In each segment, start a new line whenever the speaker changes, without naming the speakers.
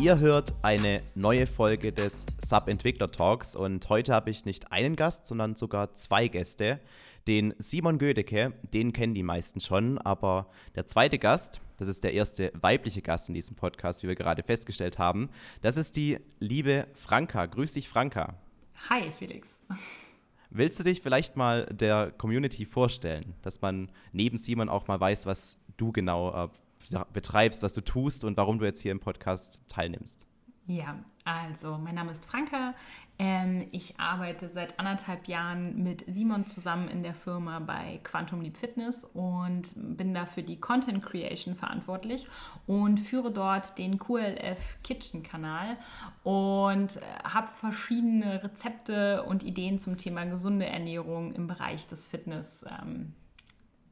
Ihr hört eine neue Folge des Sub-Entwickler Talks und heute habe ich nicht einen Gast, sondern sogar zwei Gäste. Den Simon Gödecke, den kennen die meisten schon, aber der zweite Gast, das ist der erste weibliche Gast in diesem Podcast, wie wir gerade festgestellt haben, das ist die liebe Franka. Grüß dich, Franka.
Hi, Felix.
Willst du dich vielleicht mal der Community vorstellen, dass man neben Simon auch mal weiß, was du genau äh, betreibst, was du tust und warum du jetzt hier im Podcast teilnimmst.
Ja, also mein Name ist Franka. Ähm, ich arbeite seit anderthalb Jahren mit Simon zusammen in der Firma bei Quantum Leap Fitness und bin da für die Content Creation verantwortlich und führe dort den QLF Kitchen Kanal und äh, habe verschiedene Rezepte und Ideen zum Thema gesunde Ernährung im Bereich des Fitness. Ähm,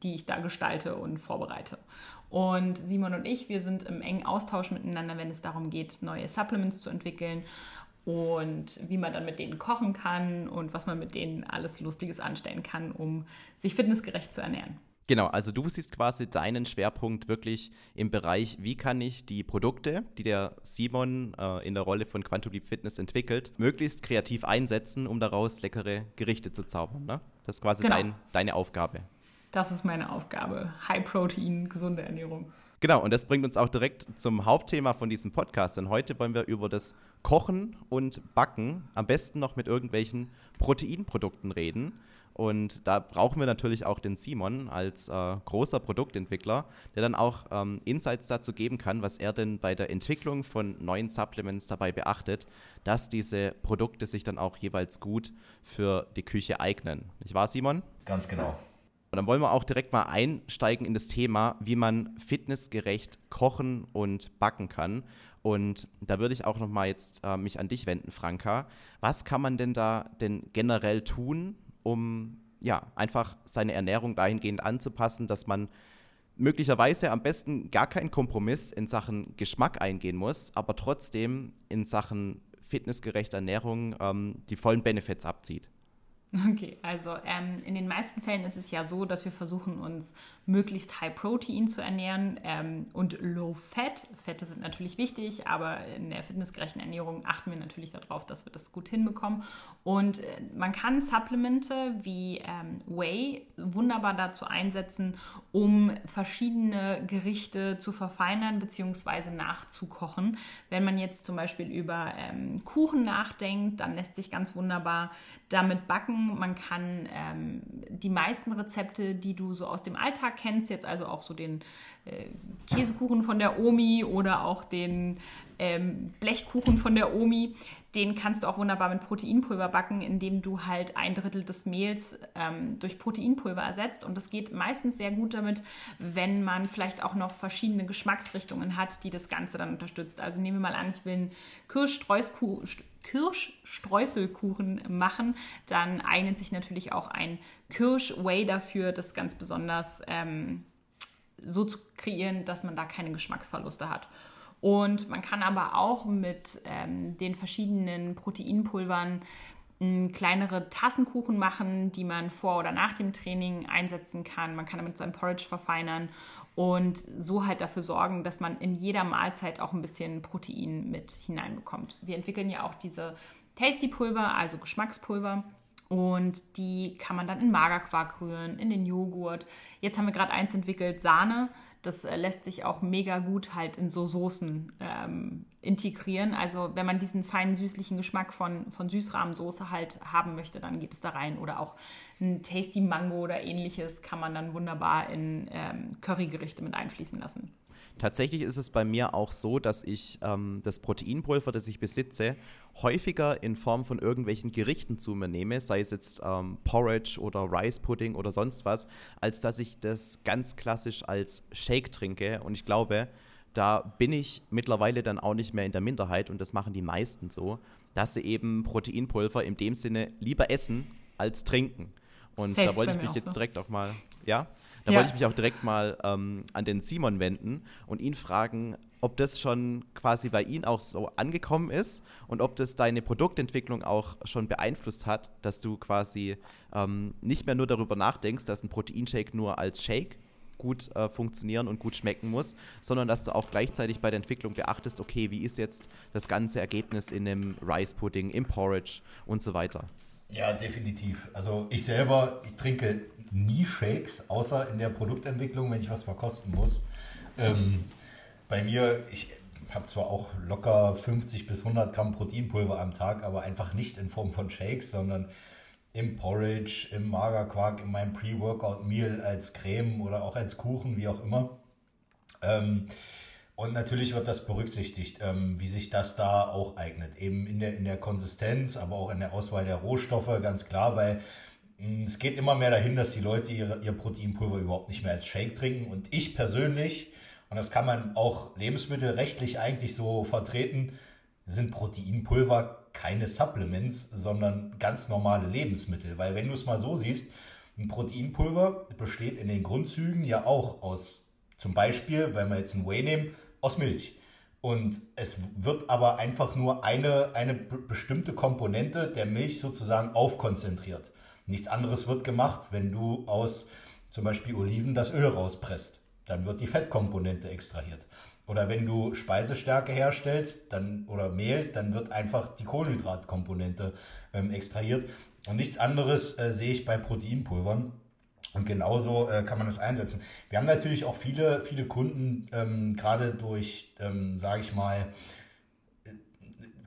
die ich da gestalte und vorbereite. Und Simon und ich, wir sind im engen Austausch miteinander, wenn es darum geht, neue Supplements zu entwickeln und wie man dann mit denen kochen kann und was man mit denen alles Lustiges anstellen kann, um sich fitnessgerecht zu ernähren.
Genau, also du siehst quasi deinen Schwerpunkt wirklich im Bereich, wie kann ich die Produkte, die der Simon äh, in der Rolle von Quantum Leap Fitness entwickelt, möglichst kreativ einsetzen, um daraus leckere Gerichte zu zaubern. Ne? Das ist quasi genau. dein, deine Aufgabe.
Das ist meine Aufgabe. High Protein, gesunde Ernährung.
Genau, und das bringt uns auch direkt zum Hauptthema von diesem Podcast. Denn heute wollen wir über das Kochen und Backen, am besten noch mit irgendwelchen Proteinprodukten reden. Und da brauchen wir natürlich auch den Simon als äh, großer Produktentwickler, der dann auch ähm, Insights dazu geben kann, was er denn bei der Entwicklung von neuen Supplements dabei beachtet, dass diese Produkte sich dann auch jeweils gut für die Küche eignen. Nicht wahr, Simon?
Ganz genau.
Und dann wollen wir auch direkt mal einsteigen in das Thema, wie man fitnessgerecht kochen und backen kann. Und da würde ich auch noch mal jetzt äh, mich an dich wenden, Franka. Was kann man denn da denn generell tun, um ja einfach seine Ernährung dahingehend anzupassen, dass man möglicherweise am besten gar keinen Kompromiss in Sachen Geschmack eingehen muss, aber trotzdem in Sachen fitnessgerechter Ernährung ähm, die vollen Benefits abzieht?
Okay, also ähm, in den meisten Fällen ist es ja so, dass wir versuchen, uns möglichst High Protein zu ernähren ähm, und Low Fat. Fette sind natürlich wichtig, aber in der fitnessgerechten Ernährung achten wir natürlich darauf, dass wir das gut hinbekommen. Und äh, man kann Supplemente wie ähm, Whey wunderbar dazu einsetzen, um verschiedene Gerichte zu verfeinern bzw. nachzukochen. Wenn man jetzt zum Beispiel über ähm, Kuchen nachdenkt, dann lässt sich ganz wunderbar damit backen. Man kann ähm, die meisten Rezepte, die du so aus dem Alltag kennst, jetzt also auch so den äh, Käsekuchen von der Omi oder auch den ähm, Blechkuchen von der Omi, den kannst du auch wunderbar mit Proteinpulver backen, indem du halt ein Drittel des Mehls ähm, durch Proteinpulver ersetzt. Und das geht meistens sehr gut damit, wenn man vielleicht auch noch verschiedene Geschmacksrichtungen hat, die das Ganze dann unterstützt. Also nehmen wir mal an, ich will einen Kirschstreuselkuchen machen, dann eignet sich natürlich auch ein Kirsch-Whey dafür, das ganz besonders ähm, so zu kreieren, dass man da keine Geschmacksverluste hat. Und man kann aber auch mit ähm, den verschiedenen Proteinpulvern m, kleinere Tassenkuchen machen, die man vor oder nach dem Training einsetzen kann. Man kann damit sein Porridge verfeinern und so halt dafür sorgen, dass man in jeder Mahlzeit auch ein bisschen Protein mit hineinbekommt. Wir entwickeln ja auch diese Tasty-Pulver, also Geschmackspulver. Und die kann man dann in Magerquark rühren, in den Joghurt. Jetzt haben wir gerade eins entwickelt, Sahne. Das äh, lässt sich auch mega gut halt in so Soßen ähm, integrieren. Also wenn man diesen feinen süßlichen Geschmack von, von Süßrahmensoße halt haben möchte, dann geht es da rein. Oder auch ein Tasty Mango oder ähnliches kann man dann wunderbar in ähm, Currygerichte mit einfließen lassen.
Tatsächlich ist es bei mir auch so, dass ich ähm, das Proteinpulver, das ich besitze, häufiger in Form von irgendwelchen Gerichten zu mir nehme, sei es jetzt ähm, Porridge oder Rice Pudding oder sonst was, als dass ich das ganz klassisch als Shake trinke. Und ich glaube, da bin ich mittlerweile dann auch nicht mehr in der Minderheit und das machen die meisten so, dass sie eben Proteinpulver in dem Sinne lieber essen als trinken. Und Safe da wollte ich mich jetzt so. direkt auch mal, ja, da ja. wollte ich mich auch direkt mal ähm, an den Simon wenden und ihn fragen, ob das schon quasi bei ihm auch so angekommen ist und ob das deine Produktentwicklung auch schon beeinflusst hat, dass du quasi ähm, nicht mehr nur darüber nachdenkst, dass ein Proteinshake nur als Shake gut äh, funktionieren und gut schmecken muss, sondern dass du auch gleichzeitig bei der Entwicklung beachtest, okay, wie ist jetzt das ganze Ergebnis in einem Rice Pudding, im Porridge und so weiter.
Ja, definitiv. Also ich selber, ich trinke nie Shakes, außer in der Produktentwicklung, wenn ich was verkosten muss. Ähm, bei mir, ich habe zwar auch locker 50 bis 100 Gramm Proteinpulver am Tag, aber einfach nicht in Form von Shakes, sondern im Porridge, im Magerquark, in meinem Pre-Workout-Meal als Creme oder auch als Kuchen, wie auch immer. Ähm, und natürlich wird das berücksichtigt, ähm, wie sich das da auch eignet. Eben in der, in der Konsistenz, aber auch in der Auswahl der Rohstoffe, ganz klar, weil es geht immer mehr dahin, dass die Leute ihre, ihr Proteinpulver überhaupt nicht mehr als Shake trinken. Und ich persönlich, und das kann man auch lebensmittelrechtlich eigentlich so vertreten, sind Proteinpulver keine Supplements, sondern ganz normale Lebensmittel. Weil wenn du es mal so siehst, ein Proteinpulver besteht in den Grundzügen ja auch aus, zum Beispiel, wenn wir jetzt ein Whey nehmen, aus Milch. Und es wird aber einfach nur eine, eine bestimmte Komponente der Milch sozusagen aufkonzentriert. Nichts anderes wird gemacht, wenn du aus zum Beispiel Oliven das Öl rauspresst. Dann wird die Fettkomponente extrahiert. Oder wenn du Speisestärke herstellst dann, oder Mehl, dann wird einfach die Kohlenhydratkomponente ähm, extrahiert. Und nichts anderes äh, sehe ich bei Proteinpulvern. Und genauso äh, kann man das einsetzen. Wir haben natürlich auch viele, viele Kunden, ähm, gerade durch, ähm, sage ich mal,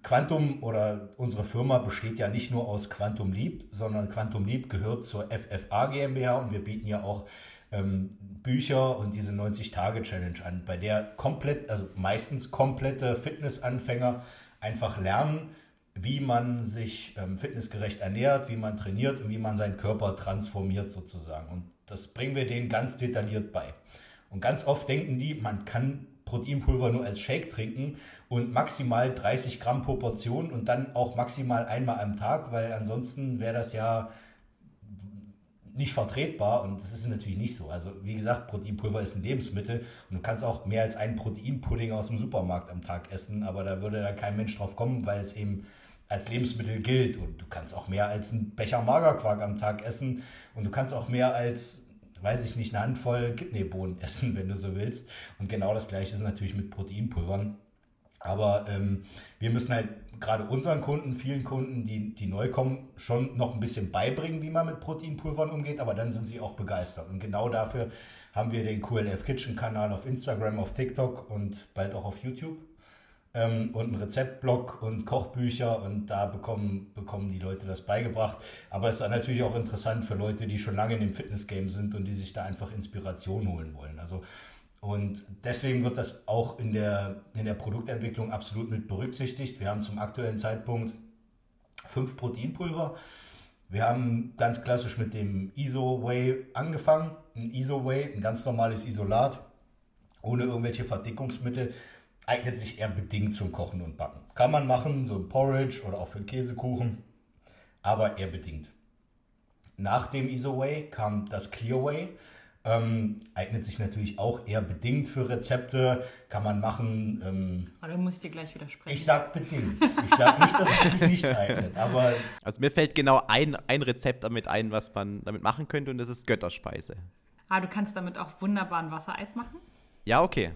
Quantum oder unsere Firma besteht ja nicht nur aus Quantum Leap, sondern Quantum Leap gehört zur FFA GmbH und wir bieten ja auch ähm, Bücher und diese 90-Tage-Challenge an, bei der komplett, also meistens komplette Fitnessanfänger einfach lernen, wie man sich ähm, fitnessgerecht ernährt, wie man trainiert und wie man seinen Körper transformiert sozusagen. Und das bringen wir denen ganz detailliert bei. Und ganz oft denken die, man kann Proteinpulver nur als Shake trinken und maximal 30 Gramm pro Portion und dann auch maximal einmal am Tag, weil ansonsten wäre das ja nicht vertretbar und das ist natürlich nicht so. Also wie gesagt, Proteinpulver ist ein Lebensmittel und du kannst auch mehr als einen Proteinpudding aus dem Supermarkt am Tag essen, aber da würde da kein Mensch drauf kommen, weil es eben als Lebensmittel gilt und du kannst auch mehr als einen Becher Magerquark am Tag essen und du kannst auch mehr als weiß ich nicht, eine Handvoll Kidneybohnen essen, wenn du so willst. Und genau das gleiche ist natürlich mit Proteinpulvern. Aber ähm, wir müssen halt gerade unseren Kunden, vielen Kunden, die, die neu kommen, schon noch ein bisschen beibringen, wie man mit Proteinpulvern umgeht, aber dann sind sie auch begeistert. Und genau dafür haben wir den QLF Kitchen Kanal auf Instagram, auf TikTok und bald auch auf YouTube. Ähm, und einen Rezeptblog und Kochbücher und da bekommen, bekommen die Leute das beigebracht. Aber es ist natürlich auch interessant für Leute, die schon lange in dem Fitnessgame sind und die sich da einfach Inspiration holen wollen. Also und deswegen wird das auch in der, in der Produktentwicklung absolut mit berücksichtigt. Wir haben zum aktuellen Zeitpunkt fünf Proteinpulver. Wir haben ganz klassisch mit dem ISO-Whey angefangen. Ein ISO-Whey, ein ganz normales Isolat, ohne irgendwelche Verdickungsmittel, eignet sich eher bedingt zum Kochen und Backen. Kann man machen, so ein Porridge oder auch für einen Käsekuchen, aber eher bedingt. Nach dem ISO-Whey kam das Clear-Whey. Ähm, eignet sich natürlich auch eher bedingt für Rezepte, kann man machen. Ähm,
aber da muss ich dir gleich widersprechen.
Ich sag bedingt. Ich sag nicht, dass es sich nicht eignet, aber.
Also mir fällt genau ein, ein Rezept damit ein, was man damit machen könnte, und das ist Götterspeise.
Ah, du kannst damit auch wunderbar ein Wassereis machen?
Ja, okay.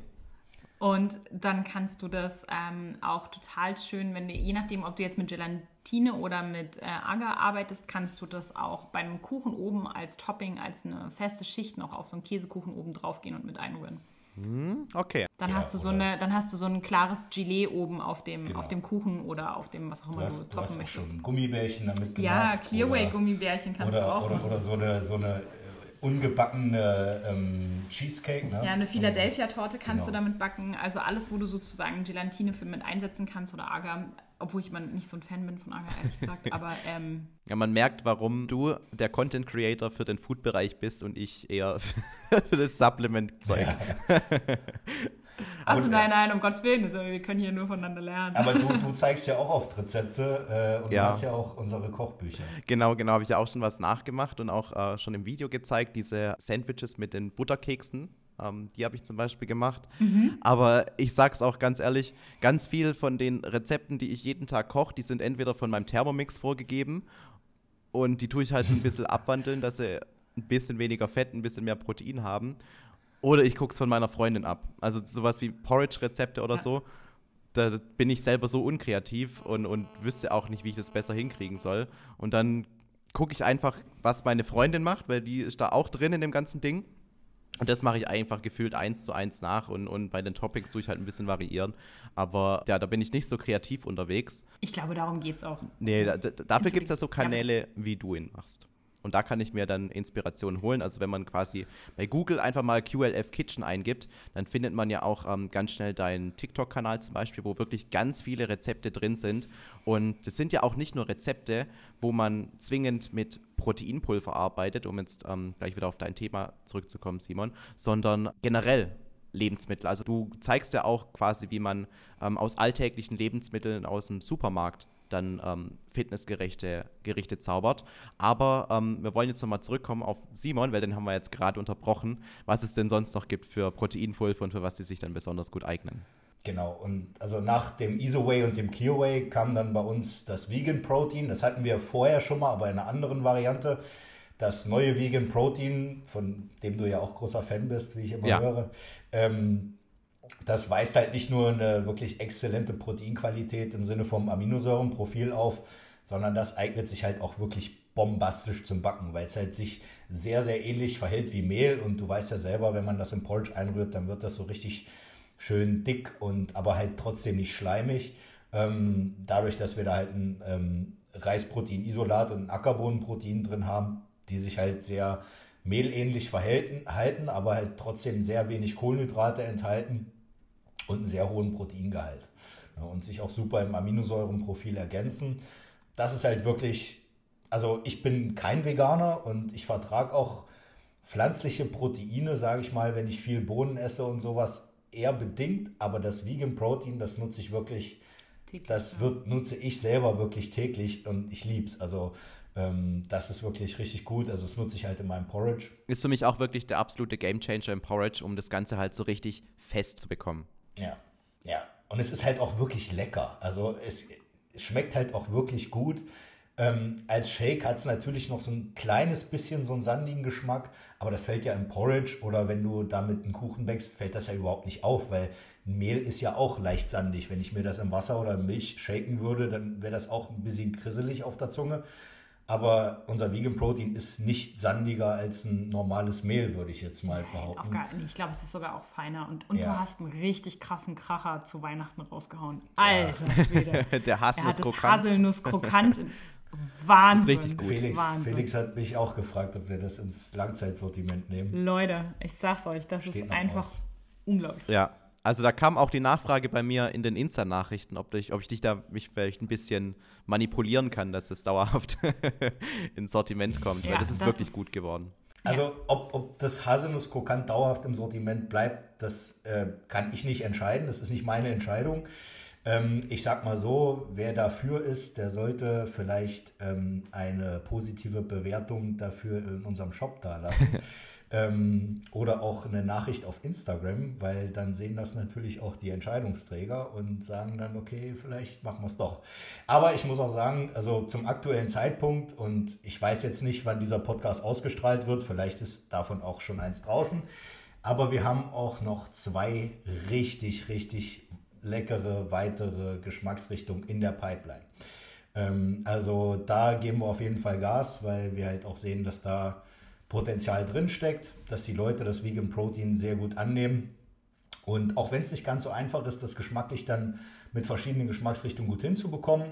Und dann kannst du das ähm, auch total schön, wenn du, je nachdem, ob du jetzt mit Gelatine oder mit äh, Agar arbeitest, kannst du das auch bei einem Kuchen oben als Topping, als eine feste Schicht noch auf so einen Käsekuchen oben drauf gehen und mit einrühren.
Hm, okay.
Dann ja, hast du so eine, dann hast du so ein klares Gelee oben auf dem, genau. auf dem Kuchen oder auf dem, was auch immer du, hast, du toppen
du hast
möchtest.
schon Gummibärchen damit gemacht.
Ja, Clearway Gummibärchen kannst
oder,
du auch.
Oder, oder so eine, so eine ungebackene ähm, Cheesecake. Ne?
Ja, eine Philadelphia-Torte kannst genau. du damit backen. Also alles, wo du sozusagen Gelatine für mit einsetzen kannst oder Agar. Obwohl ich mal nicht so ein Fan bin von Agar, ehrlich gesagt. Aber, ähm,
ja, man merkt, warum du der Content Creator für den Food-Bereich bist und ich eher für das Supplement-Zeug. Ja.
Also nein, nein, um Gottes Willen, also wir können hier nur voneinander lernen.
Aber du, du zeigst ja auch oft Rezepte äh, und ja. du hast ja auch unsere Kochbücher.
Genau, genau, habe ich ja auch schon was nachgemacht und auch äh, schon im Video gezeigt, diese Sandwiches mit den Butterkeksen. Ähm, die habe ich zum Beispiel gemacht. Mhm. Aber ich sage es auch ganz ehrlich, ganz viel von den Rezepten, die ich jeden Tag koche, die sind entweder von meinem Thermomix vorgegeben und die tue ich halt so ein bisschen abwandeln, dass sie ein bisschen weniger Fett, ein bisschen mehr Protein haben. Oder ich gucke es von meiner Freundin ab. Also sowas wie Porridge-Rezepte oder ja. so. Da bin ich selber so unkreativ und, und wüsste auch nicht, wie ich das besser hinkriegen soll. Und dann gucke ich einfach, was meine Freundin macht, weil die ist da auch drin in dem ganzen Ding. Und das mache ich einfach gefühlt eins zu eins nach und, und bei den Topics tue ich halt ein bisschen variieren. Aber ja, da bin ich nicht so kreativ unterwegs.
Ich glaube, darum geht es auch.
Nee, da, da, dafür gibt es ja so Kanäle, wie du ihn machst. Und da kann ich mir dann Inspiration holen. Also wenn man quasi bei Google einfach mal QLF Kitchen eingibt, dann findet man ja auch ähm, ganz schnell deinen TikTok-Kanal zum Beispiel, wo wirklich ganz viele Rezepte drin sind. Und das sind ja auch nicht nur Rezepte, wo man zwingend mit Proteinpulver arbeitet, um jetzt ähm, gleich wieder auf dein Thema zurückzukommen, Simon, sondern generell Lebensmittel. Also du zeigst ja auch quasi, wie man ähm, aus alltäglichen Lebensmitteln aus dem Supermarkt dann ähm, fitnessgerechte Gerichte zaubert. Aber ähm, wir wollen jetzt nochmal zurückkommen auf Simon, weil den haben wir jetzt gerade unterbrochen, was es denn sonst noch gibt für Proteinpulver und für was die sich dann besonders gut eignen.
Genau, und also nach dem Isoway und dem Clearway kam dann bei uns das Vegan Protein. Das hatten wir vorher schon mal, aber in einer anderen Variante. Das neue Vegan Protein, von dem du ja auch großer Fan bist, wie ich immer ja. höre, ähm, das weist halt nicht nur eine wirklich exzellente Proteinqualität im Sinne vom Aminosäurenprofil auf, sondern das eignet sich halt auch wirklich bombastisch zum Backen, weil es halt sich sehr, sehr ähnlich verhält wie Mehl und du weißt ja selber, wenn man das im Porridge einrührt, dann wird das so richtig schön dick und aber halt trotzdem nicht schleimig. Ähm, dadurch, dass wir da halt ein ähm, Reisproteinisolat und ein Ackerbohnenprotein drin haben, die sich halt sehr mehlähnlich verhalten, halten, aber halt trotzdem sehr wenig Kohlenhydrate enthalten und einen sehr hohen Proteingehalt. Ja, und sich auch super im Aminosäurenprofil ergänzen. Das ist halt wirklich, also ich bin kein Veganer und ich vertrage auch pflanzliche Proteine, sage ich mal, wenn ich viel Bohnen esse und sowas, eher bedingt, aber das Vegan Protein, das nutze ich wirklich, täglich, das wird, nutze ich selber wirklich täglich und ich liebe es. Also ähm, das ist wirklich richtig gut. Also das nutze ich halt in meinem Porridge.
Ist für mich auch wirklich der absolute Gamechanger im Porridge, um das Ganze halt so richtig fest zu bekommen.
Ja, ja. Und es ist halt auch wirklich lecker. Also es schmeckt halt auch wirklich gut. Ähm, als Shake hat es natürlich noch so ein kleines bisschen so einen sandigen Geschmack, aber das fällt ja im Porridge oder wenn du damit einen Kuchen backst, fällt das ja überhaupt nicht auf, weil Mehl ist ja auch leicht sandig. Wenn ich mir das im Wasser oder in Milch shaken würde, dann wäre das auch ein bisschen krisselig auf der Zunge. Aber unser Vegan Protein ist nicht sandiger als ein normales Mehl, würde ich jetzt mal behaupten.
Gar, ich glaube, es ist sogar auch feiner. Und, und ja. du hast einen richtig krassen Kracher zu Weihnachten rausgehauen. Alter ja. Schwede.
Der
Haselnusskrokant. Haselnusskrokant. Wahnsinn.
richtig gut. Felix, Wahnsinn. Felix hat mich auch gefragt, ob wir das ins Langzeitsortiment nehmen.
Leute, ich sag's euch, das Steht ist einfach aus. unglaublich.
Ja, also da kam auch die Nachfrage bei mir in den Insta-Nachrichten, ob, ob ich dich da mich vielleicht ein bisschen manipulieren kann, dass es dauerhaft ins Sortiment kommt, ja, weil das ist das wirklich ist gut geworden.
Also ob, ob das Haselnuss-Krokant dauerhaft im Sortiment bleibt, das äh, kann ich nicht entscheiden. Das ist nicht meine Entscheidung. Ähm, ich sag mal so, wer dafür ist, der sollte vielleicht ähm, eine positive Bewertung dafür in unserem Shop da lassen. Ähm, oder auch eine Nachricht auf Instagram, weil dann sehen das natürlich auch die Entscheidungsträger und sagen dann, okay, vielleicht machen wir es doch. Aber ich muss auch sagen, also zum aktuellen Zeitpunkt und ich weiß jetzt nicht, wann dieser Podcast ausgestrahlt wird, vielleicht ist davon auch schon eins draußen, aber wir haben auch noch zwei richtig, richtig leckere weitere Geschmacksrichtungen in der Pipeline. Ähm, also da geben wir auf jeden Fall Gas, weil wir halt auch sehen, dass da Potenzial drinsteckt, dass die Leute das Vegan Protein sehr gut annehmen. Und auch wenn es nicht ganz so einfach ist, das geschmacklich dann mit verschiedenen Geschmacksrichtungen gut hinzubekommen,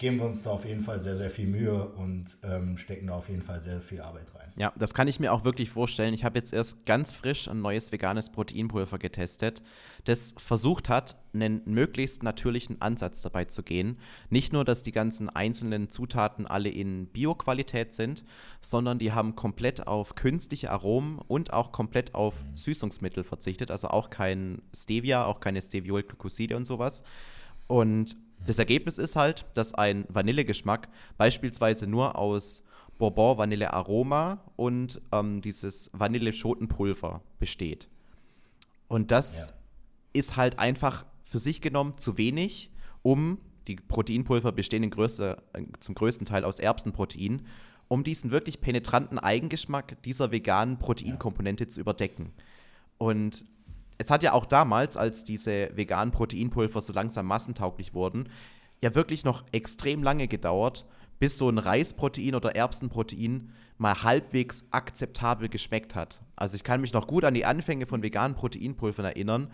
geben wir uns da auf jeden Fall sehr, sehr viel Mühe und ähm, stecken da auf jeden Fall sehr viel Arbeit rein.
Ja, das kann ich mir auch wirklich vorstellen. Ich habe jetzt erst ganz frisch ein neues veganes Proteinpulver getestet, das versucht hat, einen möglichst natürlichen Ansatz dabei zu gehen. Nicht nur, dass die ganzen einzelnen Zutaten alle in Bioqualität sind, sondern die haben komplett auf künstliche Aromen und auch komplett auf Süßungsmittel verzichtet. Also auch kein Stevia, auch keine Steviolglycoside und sowas. Und das Ergebnis ist halt, dass ein Vanillegeschmack beispielsweise nur aus Bourbon Vanille Aroma und ähm, dieses Vanille-Schotenpulver besteht. Und das ja. ist halt einfach für sich genommen zu wenig, um die Proteinpulver bestehen in größte, zum größten Teil aus Erbsenprotein, um diesen wirklich penetranten Eigengeschmack dieser veganen Proteinkomponente ja. zu überdecken. Und es hat ja auch damals, als diese veganen Proteinpulver so langsam massentauglich wurden, ja wirklich noch extrem lange gedauert, bis so ein Reisprotein oder Erbsenprotein mal halbwegs akzeptabel geschmeckt hat. Also ich kann mich noch gut an die Anfänge von veganen Proteinpulvern erinnern.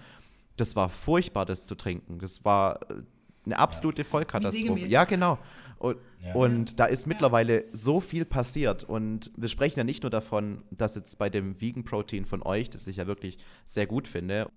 Das war furchtbar, das zu trinken. Das war äh, eine absolute. Vollkatastrophe. Ja, genau. Und, ja. und, da ist mittlerweile so viel passiert. Und wir sprechen ja nicht nur davon, dass jetzt bei dem Vegan Protein von euch, das ich ja wirklich sehr gut finde,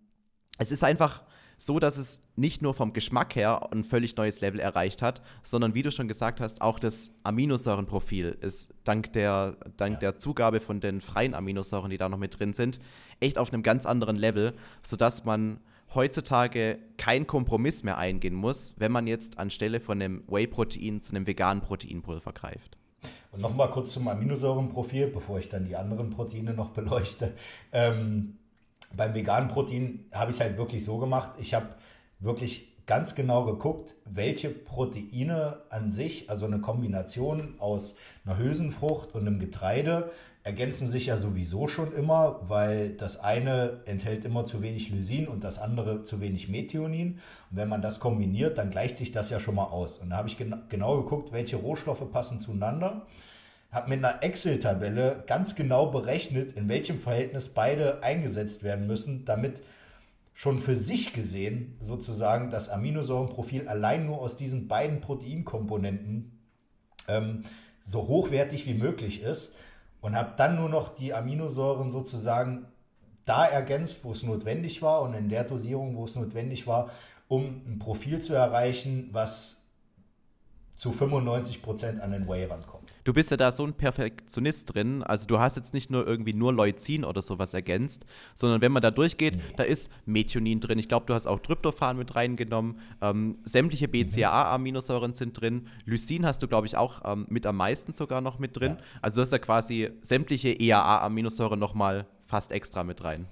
es ist einfach so, dass es nicht nur vom Geschmack her ein völlig neues Level erreicht hat, sondern wie du schon gesagt hast, auch das Aminosäurenprofil ist dank der, dank ja. der Zugabe von den freien Aminosäuren, die da noch mit drin sind, echt auf einem ganz anderen Level, sodass man heutzutage keinen Kompromiss mehr eingehen muss, wenn man jetzt anstelle von einem Whey-Protein zu einem veganen Proteinpulver greift.
Und nochmal kurz zum Aminosäurenprofil, bevor ich dann die anderen Proteine noch beleuchte. Ähm, beim veganen Protein habe ich es halt wirklich so gemacht. Ich habe wirklich ganz genau geguckt, welche Proteine an sich, also eine Kombination aus einer Hülsenfrucht und einem Getreide, ergänzen sich ja sowieso schon immer, weil das eine enthält immer zu wenig Lysin und das andere zu wenig Methionin. Und wenn man das kombiniert, dann gleicht sich das ja schon mal aus. Und da habe ich gen genau geguckt, welche Rohstoffe passen zueinander habe mit einer Excel-Tabelle ganz genau berechnet, in welchem Verhältnis beide eingesetzt werden müssen, damit schon für sich gesehen sozusagen das Aminosäurenprofil allein nur aus diesen beiden Proteinkomponenten ähm, so hochwertig wie möglich ist und habe dann nur noch die Aminosäuren sozusagen da ergänzt, wo es notwendig war und in der Dosierung, wo es notwendig war, um ein Profil zu erreichen, was zu 95 Prozent an den Whey rankommt
du bist ja da so ein Perfektionist drin. Also du hast jetzt nicht nur irgendwie nur Leucin oder sowas ergänzt, sondern wenn man da durchgeht, nee. da ist Methionin drin. Ich glaube, du hast auch Tryptophan mit reingenommen. Ähm, sämtliche mhm. BCAA-Aminosäuren sind drin. Lysin hast du, glaube ich, auch ähm, mit am meisten sogar noch mit drin. Ja. Also du hast ja quasi sämtliche EAA-Aminosäuren nochmal fast extra mit rein.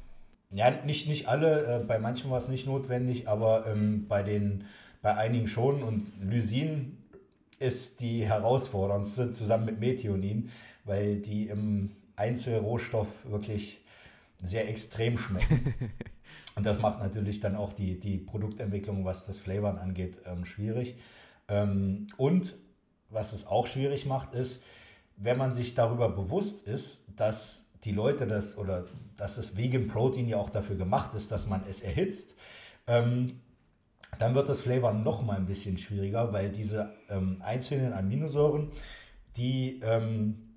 Ja, nicht, nicht alle, äh, bei manchen war es nicht notwendig, aber ähm, bei, den, bei einigen schon. Und Lysin ist die herausforderndste zusammen mit Methionin, weil die im Einzelrohstoff wirklich sehr extrem schmecken. Und das macht natürlich dann auch die, die Produktentwicklung, was das Flavoren angeht, ähm, schwierig. Ähm, und was es auch schwierig macht, ist, wenn man sich darüber bewusst ist, dass die Leute das oder dass das Vegan Protein ja auch dafür gemacht ist, dass man es erhitzt, ähm, dann wird das Flavor noch mal ein bisschen schwieriger, weil diese ähm, einzelnen Aminosäuren, die ähm,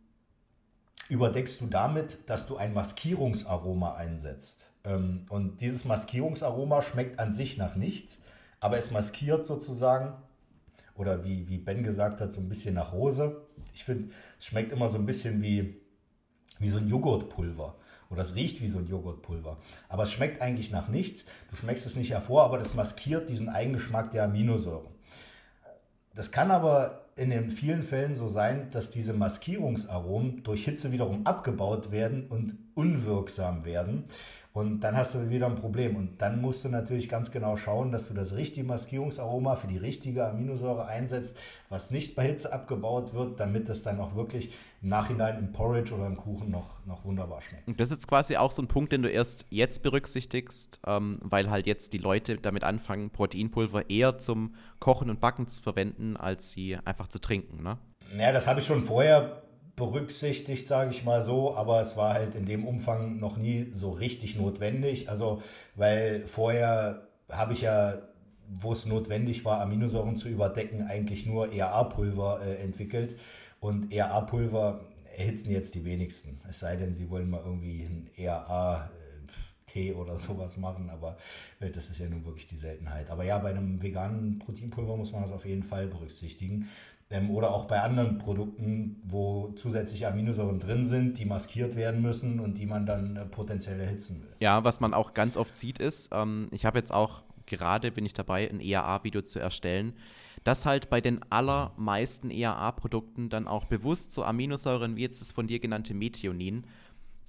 überdeckst du damit, dass du ein Maskierungsaroma einsetzt. Ähm, und dieses Maskierungsaroma schmeckt an sich nach nichts, aber es maskiert sozusagen, oder wie, wie Ben gesagt hat, so ein bisschen nach Rose. Ich finde, es schmeckt immer so ein bisschen wie, wie so ein Joghurtpulver. Oder es riecht wie so ein Joghurtpulver. Aber es schmeckt eigentlich nach nichts. Du schmeckst es nicht hervor, aber das maskiert diesen Eigengeschmack der Aminosäuren. Das kann aber in den vielen Fällen so sein, dass diese Maskierungsaromen durch Hitze wiederum abgebaut werden und unwirksam werden. Und dann hast du wieder ein Problem. Und dann musst du natürlich ganz genau schauen, dass du das richtige Maskierungsaroma für die richtige Aminosäure einsetzt, was nicht bei Hitze abgebaut wird, damit das dann auch wirklich im Nachhinein im Porridge oder im Kuchen noch, noch wunderbar schmeckt.
Und das ist quasi auch so ein Punkt, den du erst jetzt berücksichtigst, ähm, weil halt jetzt die Leute damit anfangen, Proteinpulver eher zum Kochen und Backen zu verwenden, als sie einfach zu trinken, ne?
Naja, das habe ich schon vorher berücksichtigt, sage ich mal so, aber es war halt in dem Umfang noch nie so richtig notwendig. Also, weil vorher habe ich ja, wo es notwendig war, Aminosäuren zu überdecken, eigentlich nur ERA-Pulver äh, entwickelt. Und ERA-Pulver erhitzen jetzt die wenigsten. Es sei denn, sie wollen mal irgendwie ein ERA Tee oder sowas machen, aber äh, das ist ja nun wirklich die Seltenheit. Aber ja, bei einem veganen Proteinpulver muss man das auf jeden Fall berücksichtigen. Ähm, oder auch bei anderen Produkten, wo zusätzliche Aminosäuren drin sind, die maskiert werden müssen und die man dann äh, potenziell erhitzen will.
Ja, was man auch ganz oft sieht ist, ähm, ich habe jetzt auch gerade, bin ich dabei, ein EAA-Video zu erstellen, dass halt bei den allermeisten EAA-Produkten dann auch bewusst so Aminosäuren wie jetzt das von dir genannte Methionin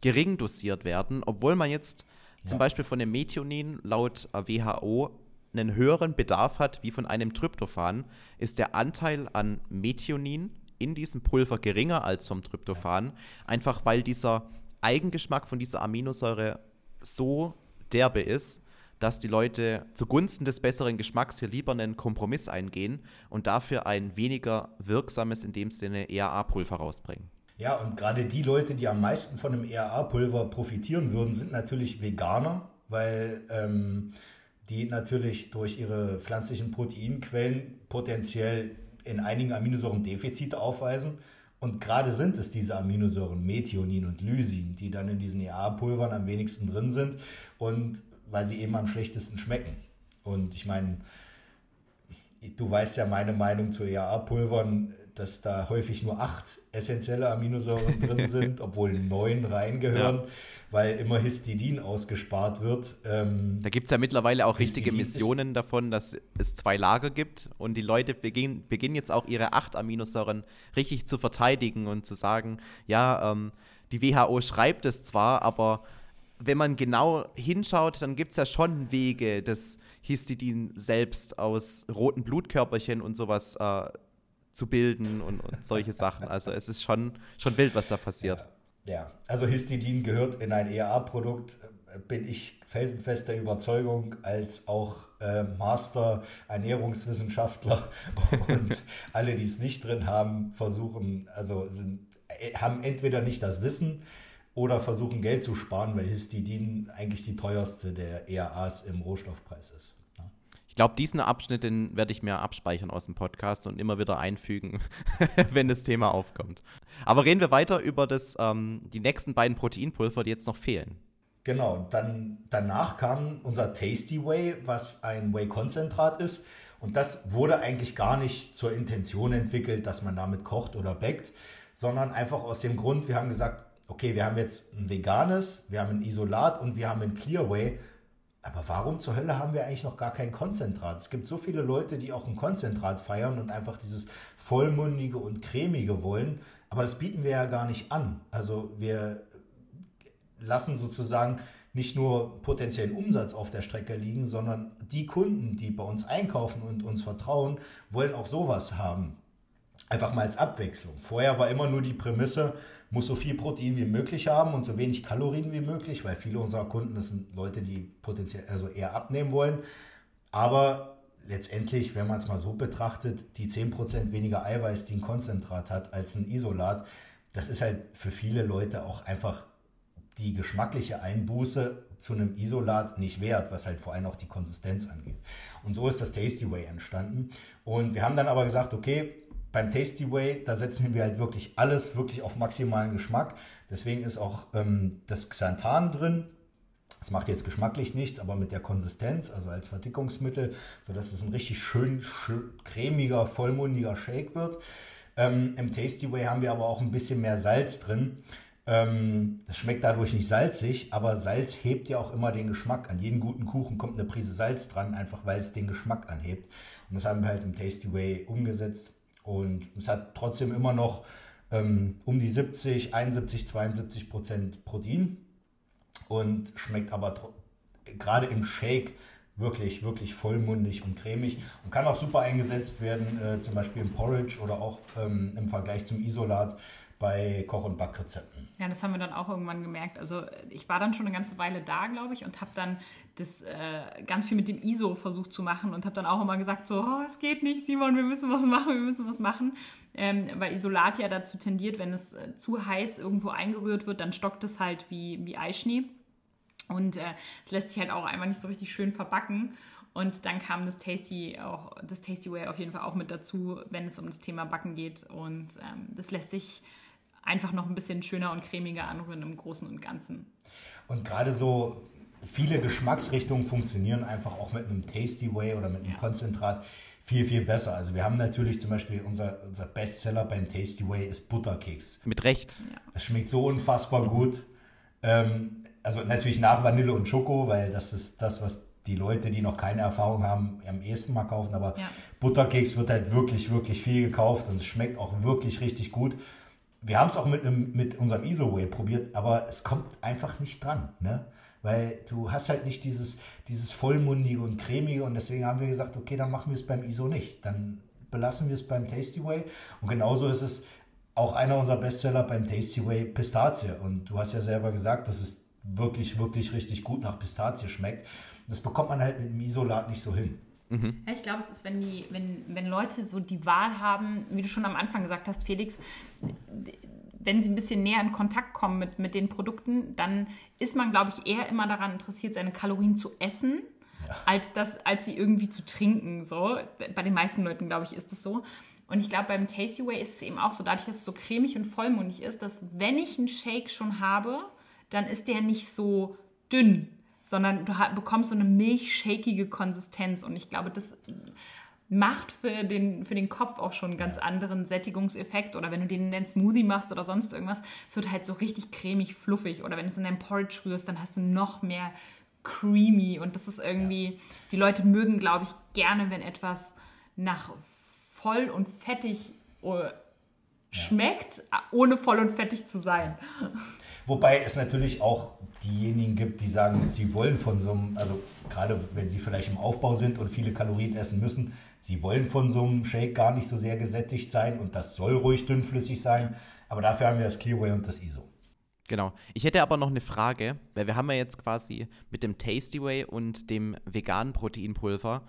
gering dosiert werden, obwohl man jetzt ja. zum Beispiel von dem Methionin laut WHO einen höheren Bedarf hat wie von einem Tryptophan, ist der Anteil an Methionin in diesem Pulver geringer als vom Tryptophan, einfach weil dieser Eigengeschmack von dieser Aminosäure so derbe ist, dass die Leute zugunsten des besseren Geschmacks hier lieber einen Kompromiss eingehen und dafür ein weniger wirksames, in dem Sinne ERA-Pulver rausbringen.
Ja, und gerade die Leute, die am meisten von dem ERA-Pulver profitieren würden, sind natürlich Veganer, weil ähm, die natürlich durch ihre pflanzlichen Proteinquellen potenziell in einigen Aminosäuren Defizite aufweisen. Und gerade sind es diese Aminosäuren Methionin und Lysin, die dann in diesen EA-Pulvern am wenigsten drin sind. Und weil sie eben am schlechtesten schmecken. Und ich meine, du weißt ja meine Meinung zu EAA-Pulvern, dass da häufig nur acht essentielle Aminosäuren drin sind, obwohl neun reingehören, ja. weil immer Histidin ausgespart wird.
Ähm, da gibt es ja mittlerweile auch Histidin richtige Missionen davon, dass es zwei Lager gibt und die Leute beginnen, beginnen jetzt auch ihre acht Aminosäuren richtig zu verteidigen und zu sagen, ja, ähm, die WHO schreibt es zwar, aber wenn man genau hinschaut, dann gibt es ja schon Wege, das Histidin selbst aus roten Blutkörperchen und sowas äh, zu bilden und, und, solche Sachen. Also es ist schon, schon wild, was da passiert.
Ja, ja. also Histidin gehört in ein ERA-Produkt, bin ich felsenfester Überzeugung, als auch äh, Master Ernährungswissenschaftler und alle, die es nicht drin haben, versuchen, also sind, äh, haben entweder nicht das Wissen, oder versuchen Geld zu sparen, weil Histidin eigentlich die teuerste der ERAs im Rohstoffpreis ist.
Ich glaube, diesen Abschnitt den werde ich mir abspeichern aus dem Podcast und immer wieder einfügen, wenn das Thema aufkommt. Aber reden wir weiter über das, ähm, die nächsten beiden Proteinpulver, die jetzt noch fehlen.
Genau, dann danach kam unser Tasty Whey, was ein Whey-Konzentrat ist. Und das wurde eigentlich gar nicht zur Intention entwickelt, dass man damit kocht oder backt, sondern einfach aus dem Grund, wir haben gesagt, okay, wir haben jetzt ein veganes, wir haben ein Isolat und wir haben ein Clearway. Aber warum zur Hölle haben wir eigentlich noch gar kein Konzentrat? Es gibt so viele Leute, die auch ein Konzentrat feiern und einfach dieses vollmundige und cremige wollen. Aber das bieten wir ja gar nicht an. Also wir lassen sozusagen nicht nur potenziellen Umsatz auf der Strecke liegen, sondern die Kunden, die bei uns einkaufen und uns vertrauen, wollen auch sowas haben. Einfach mal als Abwechslung. Vorher war immer nur die Prämisse, muss so viel Protein wie möglich haben und so wenig Kalorien wie möglich, weil viele unserer Kunden, das sind Leute, die potenziell also eher abnehmen wollen. Aber letztendlich, wenn man es mal so betrachtet, die 10% weniger Eiweiß, die ein Konzentrat hat, als ein Isolat, das ist halt für viele Leute auch einfach die geschmackliche Einbuße zu einem Isolat nicht wert, was halt vor allem auch die Konsistenz angeht. Und so ist das Tasty Way entstanden. Und wir haben dann aber gesagt, okay, beim Tasty Way, da setzen wir halt wirklich alles wirklich auf maximalen Geschmack. Deswegen ist auch ähm, das Xanthan drin. Das macht jetzt geschmacklich nichts, aber mit der Konsistenz, also als Verdickungsmittel, sodass es ein richtig schön cremiger, vollmundiger Shake wird. Ähm, Im Tasty Way haben wir aber auch ein bisschen mehr Salz drin. Ähm, es schmeckt dadurch nicht salzig, aber Salz hebt ja auch immer den Geschmack. An jeden guten Kuchen kommt eine Prise Salz dran, einfach weil es den Geschmack anhebt. Und das haben wir halt im Tasty Way umgesetzt. Und es hat trotzdem immer noch ähm, um die 70, 71, 72 Prozent Protein und schmeckt aber gerade im Shake wirklich, wirklich vollmundig und cremig und kann auch super eingesetzt werden, äh, zum Beispiel im Porridge oder auch ähm, im Vergleich zum Isolat bei Koch- und Backrezepten.
Ja, das haben wir dann auch irgendwann gemerkt. Also ich war dann schon eine ganze Weile da, glaube ich, und habe dann das äh, ganz viel mit dem ISO versucht zu machen und habe dann auch immer gesagt, so, oh, es geht nicht, Simon, wir müssen was machen, wir müssen was machen. Ähm, weil Isolat ja dazu tendiert, wenn es äh, zu heiß irgendwo eingerührt wird, dann stockt es halt wie, wie Eischnee. Und äh, es lässt sich halt auch einfach nicht so richtig schön verbacken. Und dann kam das Tasty auch, das Tasty Way auf jeden Fall auch mit dazu, wenn es um das Thema Backen geht. Und ähm, das lässt sich einfach noch ein bisschen schöner und cremiger anrühren im Großen und Ganzen.
Und gerade so viele Geschmacksrichtungen funktionieren einfach auch mit einem Tasty Way oder mit einem ja. Konzentrat viel, viel besser. Also wir haben natürlich zum Beispiel unser, unser Bestseller beim Tasty Way ist Butterkeks.
Mit Recht.
Es schmeckt so unfassbar gut. Ähm, also natürlich nach Vanille und Schoko, weil das ist das, was die Leute, die noch keine Erfahrung haben, am ehesten mal kaufen. Aber ja. Butterkeks wird halt wirklich, wirklich viel gekauft und es schmeckt auch wirklich richtig gut wir haben es auch mit, einem, mit unserem Isoway probiert, aber es kommt einfach nicht dran. Ne? Weil du hast halt nicht dieses, dieses vollmundige und cremige und deswegen haben wir gesagt, okay, dann machen wir es beim ISO nicht. Dann belassen wir es beim Tasty Way. Und genauso ist es auch einer unserer Bestseller beim Tasty Way Pistazie. Und du hast ja selber gesagt, das ist wirklich, wirklich richtig gut nach Pistazie schmeckt. Das bekommt man halt mit dem Isolat nicht so hin.
Mhm. Ja, ich glaube, es ist, wenn, die, wenn, wenn Leute so die Wahl haben, wie du schon am Anfang gesagt hast, Felix, wenn sie ein bisschen näher in Kontakt kommen mit, mit den Produkten, dann ist man, glaube ich, eher immer daran interessiert, seine Kalorien zu essen, ja. als, das, als sie irgendwie zu trinken. So. Bei den meisten Leuten, glaube ich, ist es so. Und ich glaube, beim Tasty Way ist es eben auch so, dadurch, dass es so cremig und vollmundig ist, dass wenn ich einen Shake schon habe, dann ist der nicht so dünn, sondern du bekommst so eine milchshakige Konsistenz. Und ich glaube, das macht für den, für den Kopf auch schon einen ganz anderen Sättigungseffekt. Oder wenn du den in den Smoothie machst oder sonst irgendwas, es wird halt so richtig cremig, fluffig. Oder wenn du es in dein Porridge rührst, dann hast du noch mehr creamy. Und das ist irgendwie, ja. die Leute mögen, glaube ich, gerne, wenn etwas nach voll und fettig uh, schmeckt, ohne voll und fettig zu sein.
Wobei es natürlich auch diejenigen gibt, die sagen, sie wollen von so einem, also gerade wenn sie vielleicht im Aufbau sind und viele Kalorien essen müssen, sie wollen von so einem Shake gar nicht so sehr gesättigt sein und das soll ruhig dünnflüssig sein. Aber dafür haben wir das Clearway und das ISO.
Genau. Ich hätte aber noch eine Frage, weil wir haben ja jetzt quasi mit dem Tasty Way und dem veganen Proteinpulver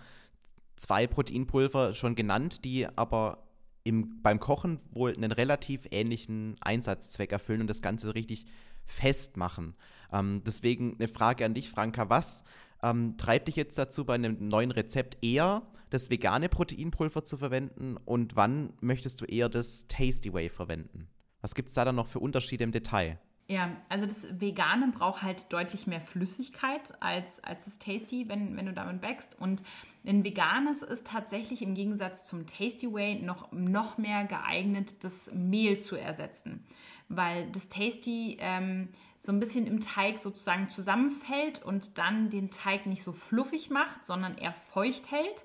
zwei Proteinpulver schon genannt, die aber im, beim Kochen wohl einen relativ ähnlichen Einsatzzweck erfüllen und das Ganze richtig festmachen. Ähm, deswegen eine Frage an dich, Franka. Was ähm, treibt dich jetzt dazu, bei einem neuen Rezept eher das vegane Proteinpulver zu verwenden und wann möchtest du eher das Tasty Way verwenden? Was gibt es da dann noch für Unterschiede im Detail?
Ja, also das Vegane braucht halt deutlich mehr Flüssigkeit als, als das Tasty, wenn, wenn du damit backst. Und ein veganes ist tatsächlich im Gegensatz zum Tasty Way noch, noch mehr geeignet, das Mehl zu ersetzen. Weil das Tasty ähm, so ein bisschen im Teig sozusagen zusammenfällt und dann den Teig nicht so fluffig macht, sondern eher feucht hält.